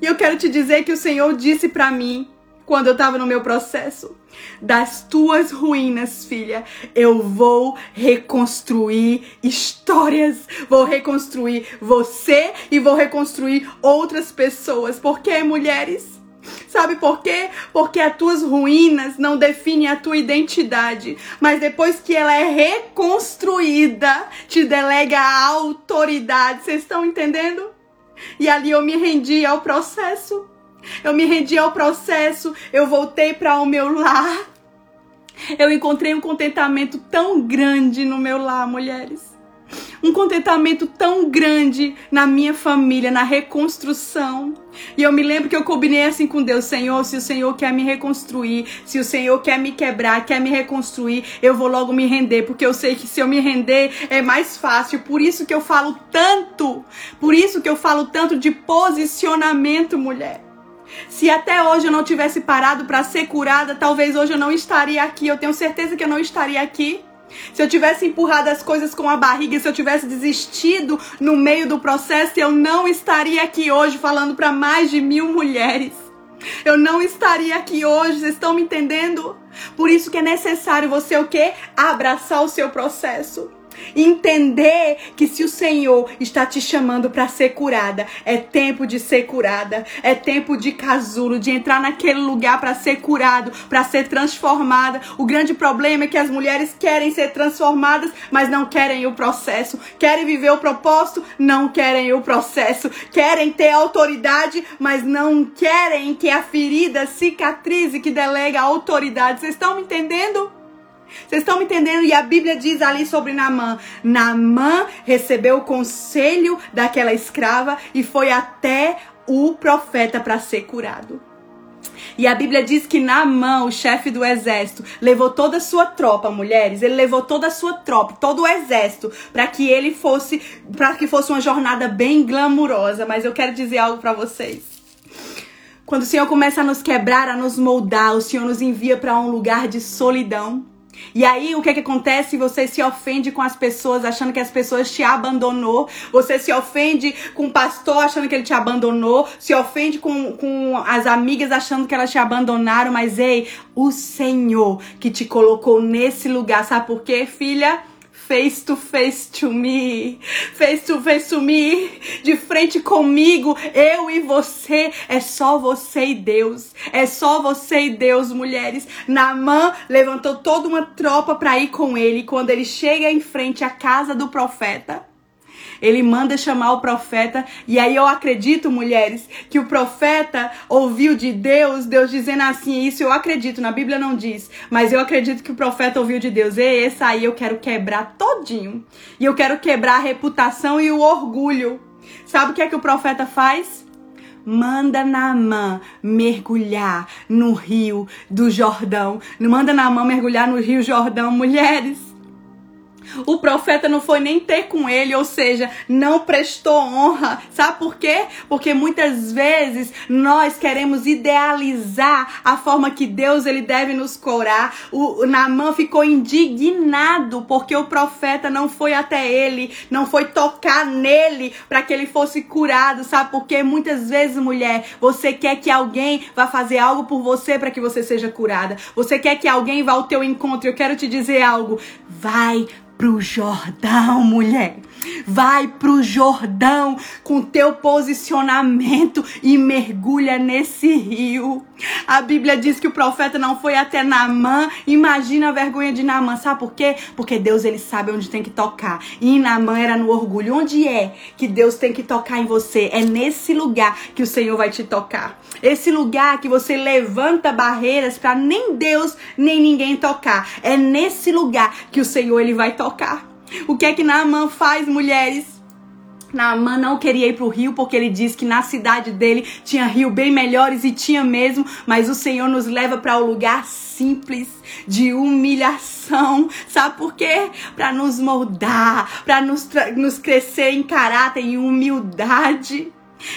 E eu quero te dizer que o Senhor disse para mim, quando eu estava no meu processo, das tuas ruínas, filha, eu vou reconstruir histórias, vou reconstruir você e vou reconstruir outras pessoas. Porque, mulheres, Sabe por quê? Porque as tuas ruínas não definem a tua identidade, mas depois que ela é reconstruída, te delega a autoridade. Vocês estão entendendo? E ali eu me rendi ao processo. Eu me rendi ao processo, eu voltei para o meu lar. Eu encontrei um contentamento tão grande no meu lar, mulheres. Um contentamento tão grande na minha família, na reconstrução. E eu me lembro que eu combinei assim com Deus, Senhor, se o Senhor quer me reconstruir, se o Senhor quer me quebrar, quer me reconstruir, eu vou logo me render, porque eu sei que se eu me render é mais fácil. Por isso que eu falo tanto, por isso que eu falo tanto de posicionamento, mulher. Se até hoje eu não tivesse parado para ser curada, talvez hoje eu não estaria aqui. Eu tenho certeza que eu não estaria aqui. Se eu tivesse empurrado as coisas com a barriga, se eu tivesse desistido no meio do processo, eu não estaria aqui hoje falando para mais de mil mulheres. Eu não estaria aqui hoje, vocês estão me entendendo? Por isso que é necessário você o quê? Abraçar o seu processo entender que se o Senhor está te chamando para ser curada, é tempo de ser curada, é tempo de casulo, de entrar naquele lugar para ser curado, para ser transformada. O grande problema é que as mulheres querem ser transformadas, mas não querem o processo. Querem viver o propósito, não querem o processo. Querem ter autoridade, mas não querem que a ferida cicatrize que delega a autoridade. Vocês estão me entendendo? Vocês estão me entendendo? E a Bíblia diz ali sobre Naamã: Naamã recebeu o conselho daquela escrava e foi até o profeta para ser curado. E a Bíblia diz que Naamã, o chefe do exército, levou toda a sua tropa, mulheres, ele levou toda a sua tropa, todo o exército, para que ele fosse, para que fosse uma jornada bem glamurosa, mas eu quero dizer algo para vocês. Quando o Senhor começa a nos quebrar, a nos moldar, o Senhor nos envia para um lugar de solidão. E aí o que que acontece? Você se ofende com as pessoas achando que as pessoas te abandonou. Você se ofende com o pastor achando que ele te abandonou. Se ofende com, com as amigas achando que elas te abandonaram. Mas ei, o Senhor que te colocou nesse lugar, sabe por quê, filha? Face to face to me, face to face to me, de frente comigo, eu e você, é só você e Deus, é só você e Deus, mulheres. Namã levantou toda uma tropa para ir com ele, quando ele chega em frente à casa do profeta, ele manda chamar o profeta. E aí eu acredito, mulheres, que o profeta ouviu de Deus, Deus dizendo assim, isso eu acredito, na Bíblia não diz, mas eu acredito que o profeta ouviu de Deus. E esse aí eu quero quebrar todinho. E eu quero quebrar a reputação e o orgulho. Sabe o que é que o profeta faz? manda Naamã mergulhar no rio do Jordão. Manda Naamã mergulhar no rio Jordão, mulheres. O profeta não foi nem ter com ele, ou seja, não prestou honra. Sabe por quê? Porque muitas vezes nós queremos idealizar a forma que Deus ele deve nos curar. O, Naamã ficou indignado porque o profeta não foi até ele, não foi tocar nele para que ele fosse curado. Sabe por quê? Muitas vezes, mulher, você quer que alguém vá fazer algo por você para que você seja curada. Você quer que alguém vá ao teu encontro. Eu quero te dizer algo. Vai pro Jordão, mulher. Vai pro Jordão com teu posicionamento e mergulha nesse rio. A Bíblia diz que o profeta não foi até Naamã. Imagina a vergonha de Naamã. Sabe por quê? Porque Deus ele sabe onde tem que tocar. E Naamã era no orgulho. Onde é que Deus tem que tocar em você? É nesse lugar que o Senhor vai te tocar. Esse lugar que você levanta barreiras para nem Deus nem ninguém tocar. É nesse lugar que o Senhor ele vai tocar. O que é que Naamã faz, mulheres? Naamã não queria ir para o rio porque ele diz que na cidade dele tinha rio bem melhores e tinha mesmo, mas o Senhor nos leva para o um lugar simples de humilhação. Sabe por quê? Para nos moldar, para nos, nos crescer em caráter e humildade.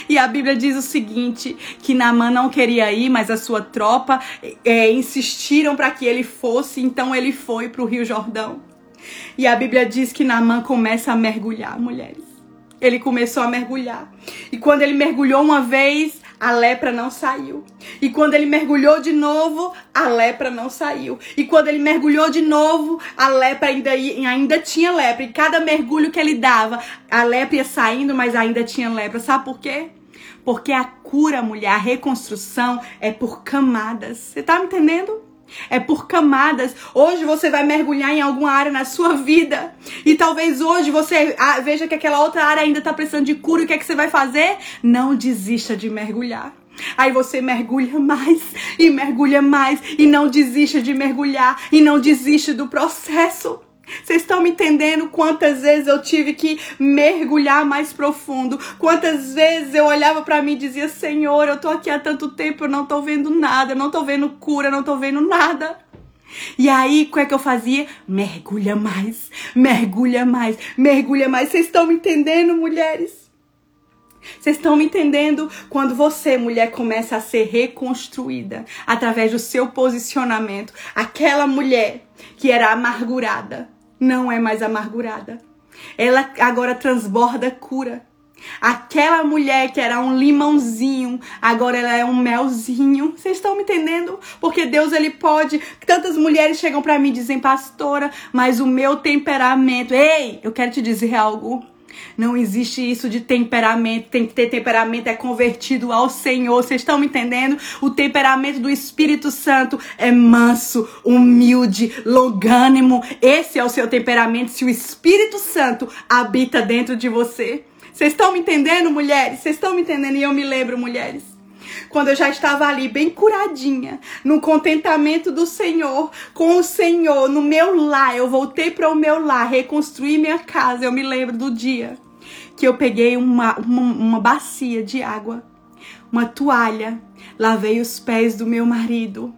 E a Bíblia diz o seguinte: que Naamã não queria ir, mas a sua tropa é, insistiram para que ele fosse, então ele foi para o Rio Jordão. E a Bíblia diz que Naamã começa a mergulhar, mulheres. Ele começou a mergulhar. E quando ele mergulhou uma vez, a lepra não saiu. E quando ele mergulhou de novo, a lepra não saiu. E quando ele mergulhou de novo, a lepra ainda, ainda tinha lepra. E cada mergulho que ele dava, a lepra ia saindo, mas ainda tinha lepra. Sabe por quê? Porque a cura, mulher, a reconstrução é por camadas. Você tá me entendendo? É por camadas. Hoje você vai mergulhar em alguma área na sua vida. E talvez hoje você ah, veja que aquela outra área ainda está precisando de cura. O que, é que você vai fazer? Não desista de mergulhar. Aí você mergulha mais e mergulha mais e não desista de mergulhar e não desiste do processo. Vocês estão me entendendo quantas vezes eu tive que mergulhar mais profundo? Quantas vezes eu olhava para mim e dizia: Senhor, eu tô aqui há tanto tempo, eu não tô vendo nada, eu não tô vendo cura, eu não tô vendo nada. E aí, o que é que eu fazia? Mergulha mais, mergulha mais, mergulha mais. Vocês estão me entendendo, mulheres? Vocês estão me entendendo? Quando você, mulher, começa a ser reconstruída através do seu posicionamento, aquela mulher que era amargurada não é mais amargurada. Ela agora transborda cura. Aquela mulher que era um limãozinho, agora ela é um melzinho. Vocês estão me entendendo? Porque Deus ele pode. Tantas mulheres chegam para mim e dizem, pastora, mas o meu temperamento. Ei, eu quero te dizer algo. Não existe isso de temperamento, tem que ter temperamento, é convertido ao Senhor. Vocês estão me entendendo? O temperamento do Espírito Santo é manso, humilde, longânimo. Esse é o seu temperamento se o Espírito Santo habita dentro de você. Vocês estão me entendendo, mulheres? Vocês estão me entendendo? E eu me lembro, mulheres quando eu já estava ali bem curadinha, no contentamento do Senhor, com o Senhor, no meu lar, eu voltei para o meu lar, reconstruí minha casa. Eu me lembro do dia que eu peguei uma, uma, uma bacia de água, uma toalha, lavei os pés do meu marido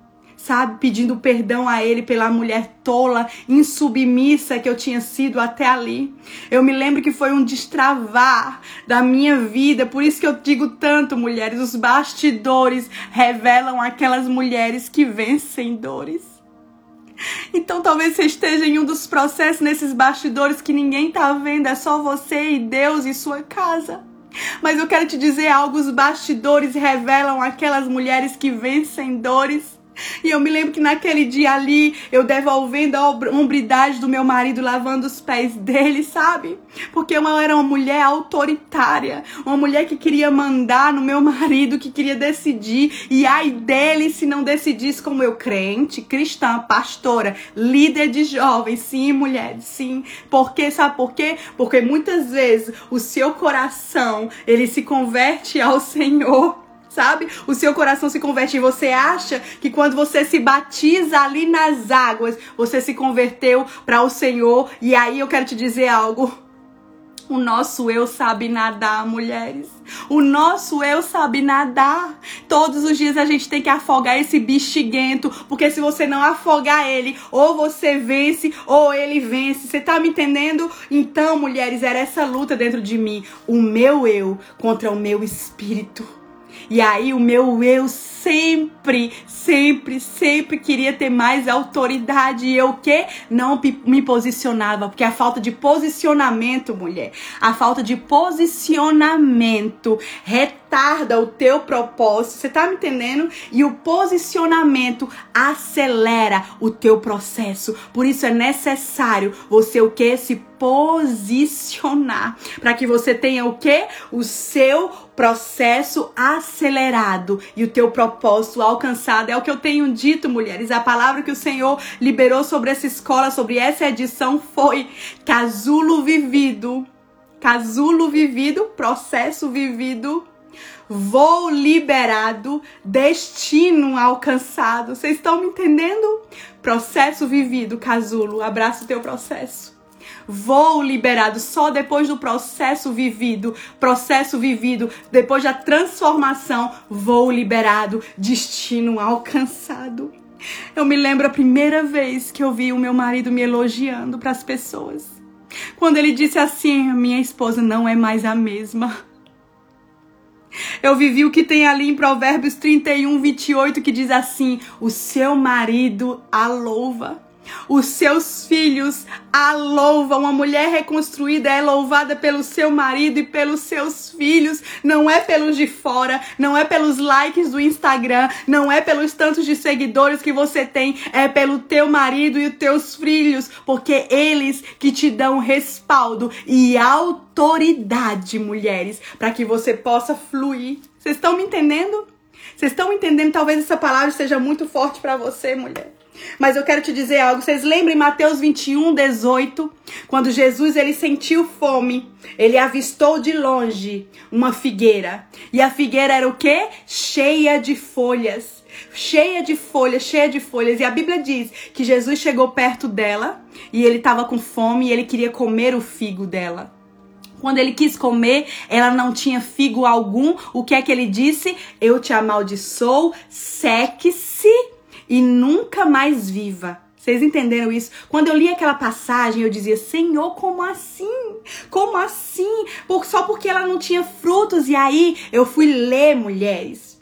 sabe, pedindo perdão a ele pela mulher tola, insubmissa que eu tinha sido até ali. Eu me lembro que foi um destravar da minha vida, por isso que eu digo tanto, mulheres, os bastidores revelam aquelas mulheres que vencem dores. Então talvez você esteja em um dos processos nesses bastidores que ninguém tá vendo, é só você e Deus e sua casa. Mas eu quero te dizer algo: os bastidores revelam aquelas mulheres que vencem dores. E eu me lembro que naquele dia ali, eu devolvendo a hombridade do meu marido, lavando os pés dele, sabe? Porque eu era uma mulher autoritária, uma mulher que queria mandar no meu [LAUGHS] marido, que queria decidir. E ai dele se não decidisse como eu, crente, cristã, pastora, líder de jovens, sim, mulheres, sim. Porque, sabe por quê? Porque muitas vezes o seu coração, ele se converte ao Senhor sabe? O seu coração se converte e você acha que quando você se batiza ali nas águas, você se converteu para o Senhor. E aí eu quero te dizer algo. O nosso eu sabe nadar, mulheres. O nosso eu sabe nadar. Todos os dias a gente tem que afogar esse bexiguento, porque se você não afogar ele, ou você vence, ou ele vence. Você tá me entendendo? Então, mulheres, era essa luta dentro de mim. O meu eu contra o meu espírito. E aí o meu eu sempre, sempre, sempre queria ter mais autoridade. E eu que não me posicionava, porque a falta de posicionamento, mulher, a falta de posicionamento retarda o teu propósito. Você tá me entendendo? E o posicionamento acelera o teu processo. Por isso é necessário você o que se posicionar para que você tenha o que? O seu processo acelerado e o teu propósito alcançado. É o que eu tenho dito, mulheres. A palavra que o Senhor liberou sobre essa escola, sobre essa edição foi casulo vivido. Casulo vivido, processo vivido voo liberado, destino alcançado. Vocês estão me entendendo? Processo vivido, casulo. Abraça o teu processo voo liberado só depois do processo vivido, processo vivido, depois da transformação, voo liberado, destino alcançado. Eu me lembro a primeira vez que eu vi o meu marido me elogiando para as pessoas. Quando ele disse assim: "Minha esposa não é mais a mesma". Eu vivi o que tem ali em Provérbios 31, 28, que diz assim: O seu marido a louva. Os seus filhos a louvam. Uma mulher reconstruída é louvada pelo seu marido e pelos seus filhos. Não é pelos de fora, não é pelos likes do Instagram, não é pelos tantos de seguidores que você tem, é pelo teu marido e os teus filhos, porque eles que te dão respaldo e autoridade, mulheres, para que você possa fluir. Vocês estão me entendendo? Vocês estão entendendo? Talvez essa palavra seja muito forte para você, mulher. Mas eu quero te dizer algo. Vocês lembram em Mateus 21, 18? Quando Jesus ele sentiu fome, ele avistou de longe uma figueira. E a figueira era o quê? Cheia de folhas. Cheia de folhas, cheia de folhas. E a Bíblia diz que Jesus chegou perto dela e ele estava com fome e ele queria comer o figo dela. Quando ele quis comer, ela não tinha figo algum. O que é que ele disse? Eu te amaldiçoo, seque-se e nunca mais viva. Vocês entenderam isso? Quando eu li aquela passagem, eu dizia: Senhor, como assim? Como assim? Por, só porque ela não tinha frutos. E aí eu fui ler, mulheres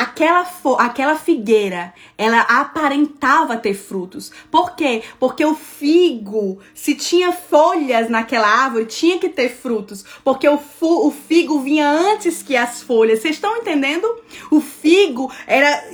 aquela, aquela figueira, ela aparentava ter frutos. Por quê? Porque o figo, se tinha folhas naquela árvore, tinha que ter frutos. Porque o, o figo vinha antes que as folhas. Vocês estão entendendo? O figo era,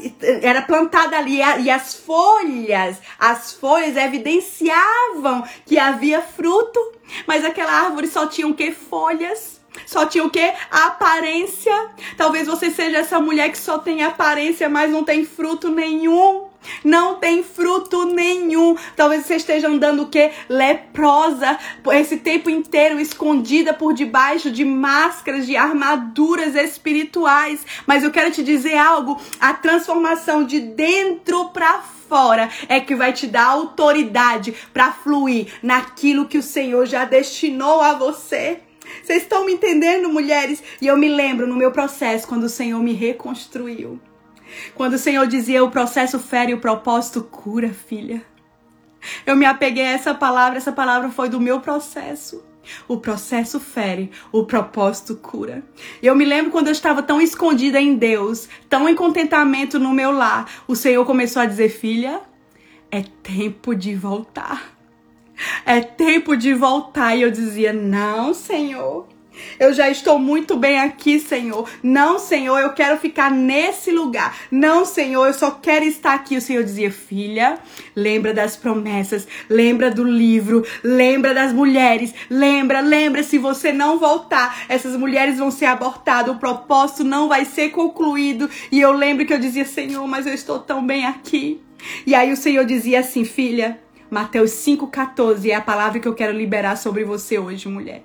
era plantado ali e as folhas, as folhas evidenciavam que havia fruto. Mas aquela árvore só tinha o que? Folhas. Só tinha o quê? A aparência. Talvez você seja essa mulher que só tem aparência, mas não tem fruto nenhum. Não tem fruto nenhum. Talvez você esteja andando o quê? Leprosa, esse tempo inteiro escondida por debaixo de máscaras, de armaduras espirituais. Mas eu quero te dizer algo: a transformação de dentro para fora é que vai te dar autoridade para fluir naquilo que o Senhor já destinou a você. Vocês estão me entendendo, mulheres? E eu me lembro no meu processo quando o Senhor me reconstruiu. Quando o Senhor dizia o processo fere, o propósito cura, filha. Eu me apeguei a essa palavra, essa palavra foi do meu processo. O processo fere, o propósito cura. Eu me lembro quando eu estava tão escondida em Deus, tão em contentamento no meu lar, o Senhor começou a dizer: Filha, é tempo de voltar. É tempo de voltar. E eu dizia: Não, Senhor. Eu já estou muito bem aqui, Senhor. Não, Senhor, eu quero ficar nesse lugar. Não, Senhor, eu só quero estar aqui. O Senhor dizia: Filha, lembra das promessas, lembra do livro, lembra das mulheres, lembra, lembra. Se você não voltar, essas mulheres vão ser abortadas, o propósito não vai ser concluído. E eu lembro que eu dizia: Senhor, mas eu estou tão bem aqui. E aí o Senhor dizia assim: Filha, Mateus 5,14 é a palavra que eu quero liberar sobre você hoje, mulher.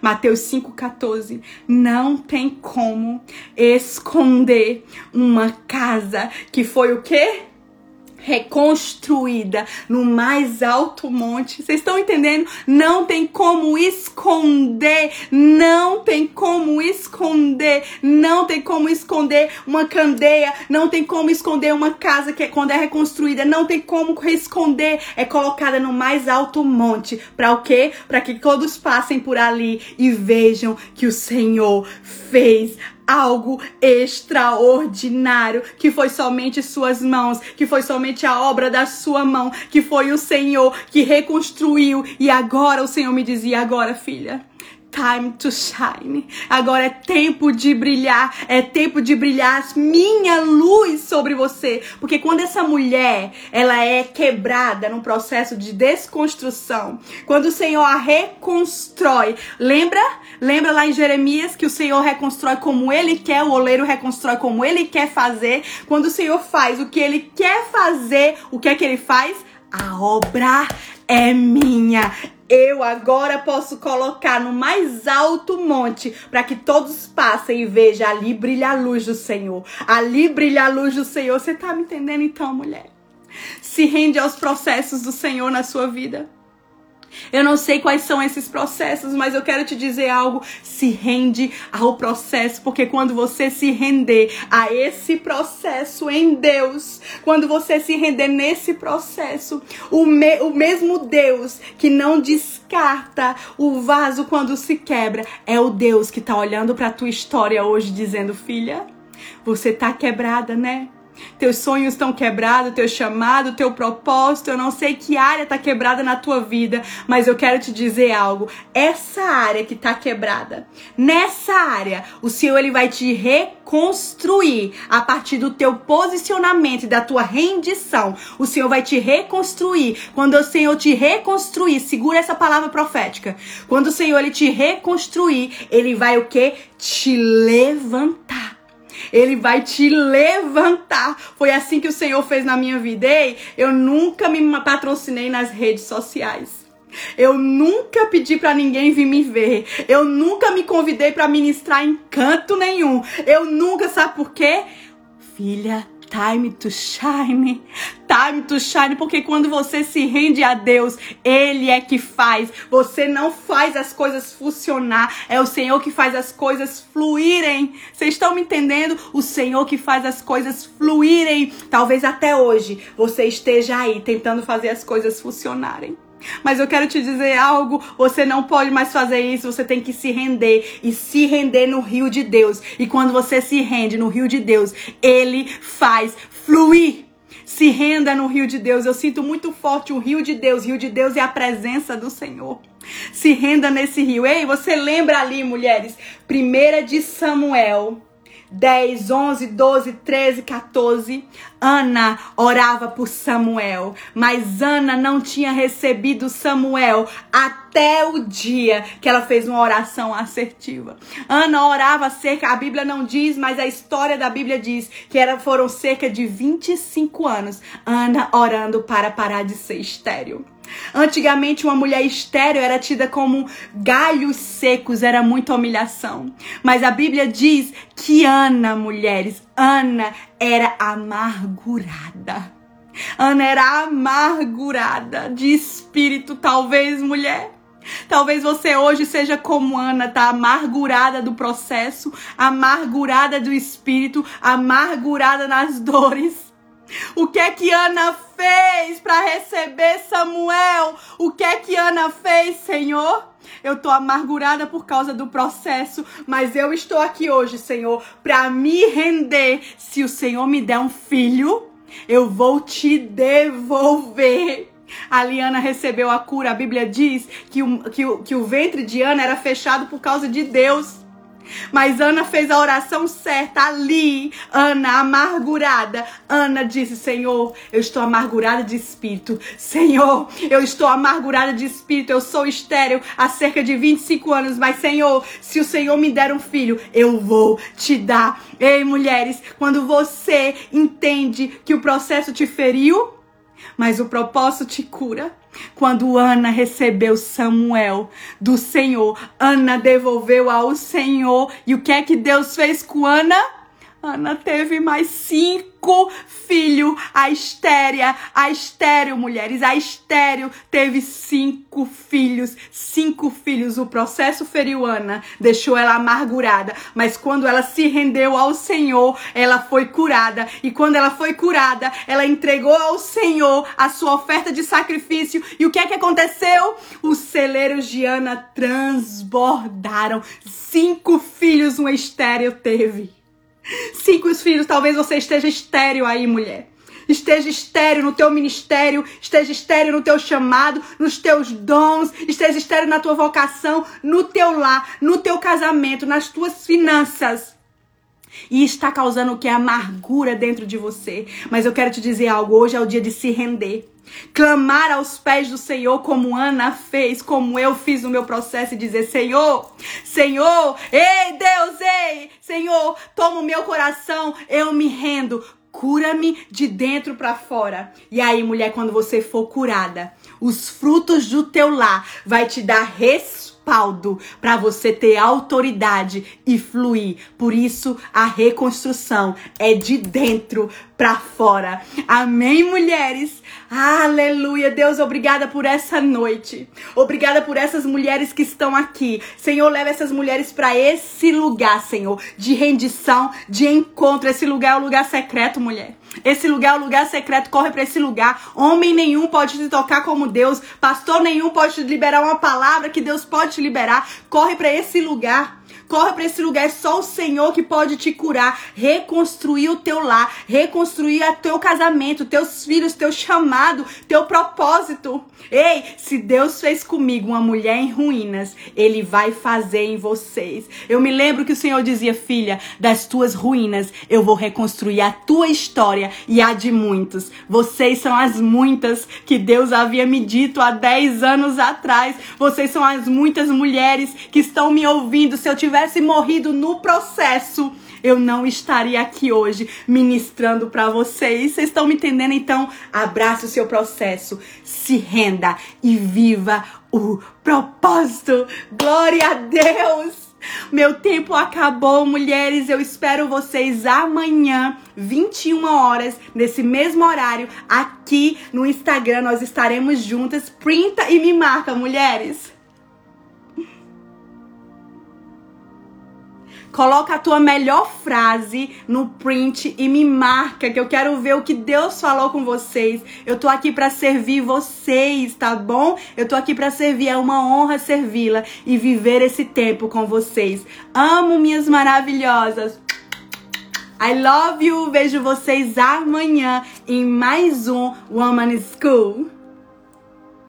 Mateus 5,14. Não tem como esconder uma casa que foi o quê? Reconstruída no mais alto monte. Vocês estão entendendo? Não tem como esconder, não tem como esconder, não tem como esconder uma candeia, não tem como esconder uma casa que é, quando é reconstruída, não tem como esconder, é colocada no mais alto monte. Para o quê? Para que todos passem por ali e vejam que o Senhor fez algo extraordinário, que foi somente suas mãos, que foi somente a obra da sua mão, que foi o Senhor que reconstruiu. E agora o Senhor me dizia: agora, filha, time to shine. Agora é tempo de brilhar, é tempo de brilhar minha luz sobre você, porque quando essa mulher, ela é quebrada num processo de desconstrução, quando o Senhor a reconstrói, lembra? Lembra lá em Jeremias que o Senhor reconstrói como ele quer, o oleiro reconstrói como ele quer fazer. Quando o Senhor faz o que ele quer fazer, o que é que ele faz? A obra é minha eu agora posso colocar no mais alto monte para que todos passem e vejam ali brilha a luz do Senhor. Ali brilha a luz do Senhor. Você tá me entendendo então, mulher? Se rende aos processos do Senhor na sua vida. Eu não sei quais são esses processos, mas eu quero te dizer algo. Se rende ao processo, porque quando você se render a esse processo em Deus, quando você se render nesse processo, o, me, o mesmo Deus que não descarta o vaso quando se quebra, é o Deus que está olhando para a tua história hoje dizendo: filha, você tá quebrada, né? Teus sonhos estão quebrados, teu chamado, teu propósito, eu não sei que área está quebrada na tua vida, mas eu quero te dizer algo. Essa área que está quebrada, nessa área, o Senhor ele vai te reconstruir a partir do teu posicionamento e da tua rendição. O Senhor vai te reconstruir. Quando o Senhor te reconstruir, segura essa palavra profética. Quando o Senhor ele te reconstruir, ele vai o quê? Te levantar Ele vai te levantar. Foi assim que o Senhor fez na minha vida. Ei, eu nunca me patrocinei nas redes sociais. Eu nunca pedi para ninguém vir me ver. Eu nunca me convidei para ministrar em canto nenhum. Eu nunca, sabe por quê? Filha, time to shine. Time to shine, porque quando você se rende a Deus, Ele é que faz. Você não faz as coisas funcionar, é o Senhor que faz as coisas fluírem. Vocês estão me entendendo? O Senhor que faz as coisas fluírem. Talvez até hoje você esteja aí tentando fazer as coisas funcionarem. Mas eu quero te dizer algo: você não pode mais fazer isso, você tem que se render e se render no rio de Deus. E quando você se rende no rio de Deus, ele faz fluir. Se renda no rio de Deus. Eu sinto muito forte o rio de Deus. Rio de Deus é a presença do Senhor. Se renda nesse rio. Ei, você lembra ali, mulheres? Primeira de Samuel 10, 11, 12, 13, 14, Ana orava por Samuel, mas Ana não tinha recebido Samuel até o dia que ela fez uma oração assertiva. Ana orava cerca, a Bíblia não diz, mas a história da Bíblia diz que era, foram cerca de 25 anos Ana orando para parar de ser estéril. Antigamente, uma mulher estéreo era tida como galhos secos, era muita humilhação. Mas a Bíblia diz que Ana, mulheres, Ana era amargurada. Ana era amargurada de espírito, talvez, mulher. Talvez você hoje seja como Ana, tá amargurada do processo, amargurada do espírito, amargurada nas [LAUGHS] dores. O que é que Ana fez para receber Samuel? O que é que Ana fez, Senhor? Eu tô amargurada por causa do processo, mas eu estou aqui hoje, Senhor, para me render. Se o Senhor me der um filho, eu vou te devolver. A Liana recebeu a cura. A Bíblia diz que o, que, o, que o ventre de Ana era fechado por causa de Deus. Mas Ana fez a oração certa ali. Ana, amargurada. Ana disse: Senhor, eu estou amargurada de espírito. Senhor, eu estou amargurada de espírito. Eu sou estéreo há cerca de 25 anos. Mas, Senhor, se o Senhor me der um filho, eu vou te dar. Ei, mulheres, quando você entende que o processo te feriu, mas o propósito te cura. Quando Ana recebeu Samuel do Senhor, Ana devolveu ao Senhor. E o que é que Deus fez com Ana? Ana teve mais cinco filhos. A Estéria, a Estéreo, mulheres, a Estéreo teve cinco filhos. Cinco filhos. O processo feriu Ana, deixou ela amargurada. Mas quando ela se rendeu ao Senhor, ela foi curada. E quando ela foi curada, ela entregou ao Senhor a sua oferta de sacrifício. E o que é que aconteceu? Os celeiros de Ana transbordaram. Cinco filhos uma Estéreo teve. Cinco filhos, talvez você esteja estéreo aí, mulher. Esteja estéreo no teu ministério, esteja estéreo no teu chamado, nos teus dons, esteja estéreo na tua vocação, no teu lar, no teu casamento, nas tuas finanças. E está causando o que? Amargura dentro de você. Mas eu quero te dizer algo: hoje é o dia de se render. Clamar aos pés do Senhor, como Ana fez, como eu fiz no meu processo, e dizer: Senhor, Senhor, ei Deus, ei, Senhor, toma o meu coração, eu me rendo, cura-me de dentro para fora. E aí, mulher, quando você for curada, os frutos do teu lar vai te dar respaldo para você ter autoridade e fluir. Por isso, a reconstrução é de dentro para fora. Amém, mulheres? Aleluia. Deus, obrigada por essa noite. Obrigada por essas mulheres que estão aqui. Senhor, leva essas mulheres para esse lugar, Senhor, de rendição, de encontro. Esse lugar é o lugar secreto, mulher. Esse lugar é o lugar secreto. Corre para esse lugar. Homem nenhum pode te tocar como Deus. Pastor nenhum pode te liberar uma palavra que Deus pode te liberar. Corre para esse lugar. Corre para esse lugar, é só o Senhor que pode te curar, reconstruir o teu lar, reconstruir o teu casamento, teus filhos, teu chamado, teu propósito. Ei, se Deus fez comigo uma mulher em ruínas, ele vai fazer em vocês. Eu me lembro que o Senhor dizia, filha, das tuas ruínas eu vou reconstruir a tua história e a de muitos. Vocês são as muitas que Deus havia me dito há 10 anos atrás. Vocês são as muitas mulheres que estão me ouvindo. Se eu tiver tivesse morrido no processo, eu não estaria aqui hoje ministrando para vocês. Vocês estão me entendendo? Então, abraça o seu processo, se renda e viva o propósito. Glória a Deus! Meu tempo acabou, mulheres. Eu espero vocês amanhã, 21 horas, nesse mesmo horário, aqui no Instagram. Nós estaremos juntas. Printa e me marca, mulheres. Coloca a tua melhor frase no print e me marca que eu quero ver o que Deus falou com vocês. Eu tô aqui para servir vocês, tá bom? Eu tô aqui para servir, é uma honra servi-la e viver esse tempo com vocês. Amo minhas maravilhosas. I love you. Vejo vocês amanhã em mais um Woman School.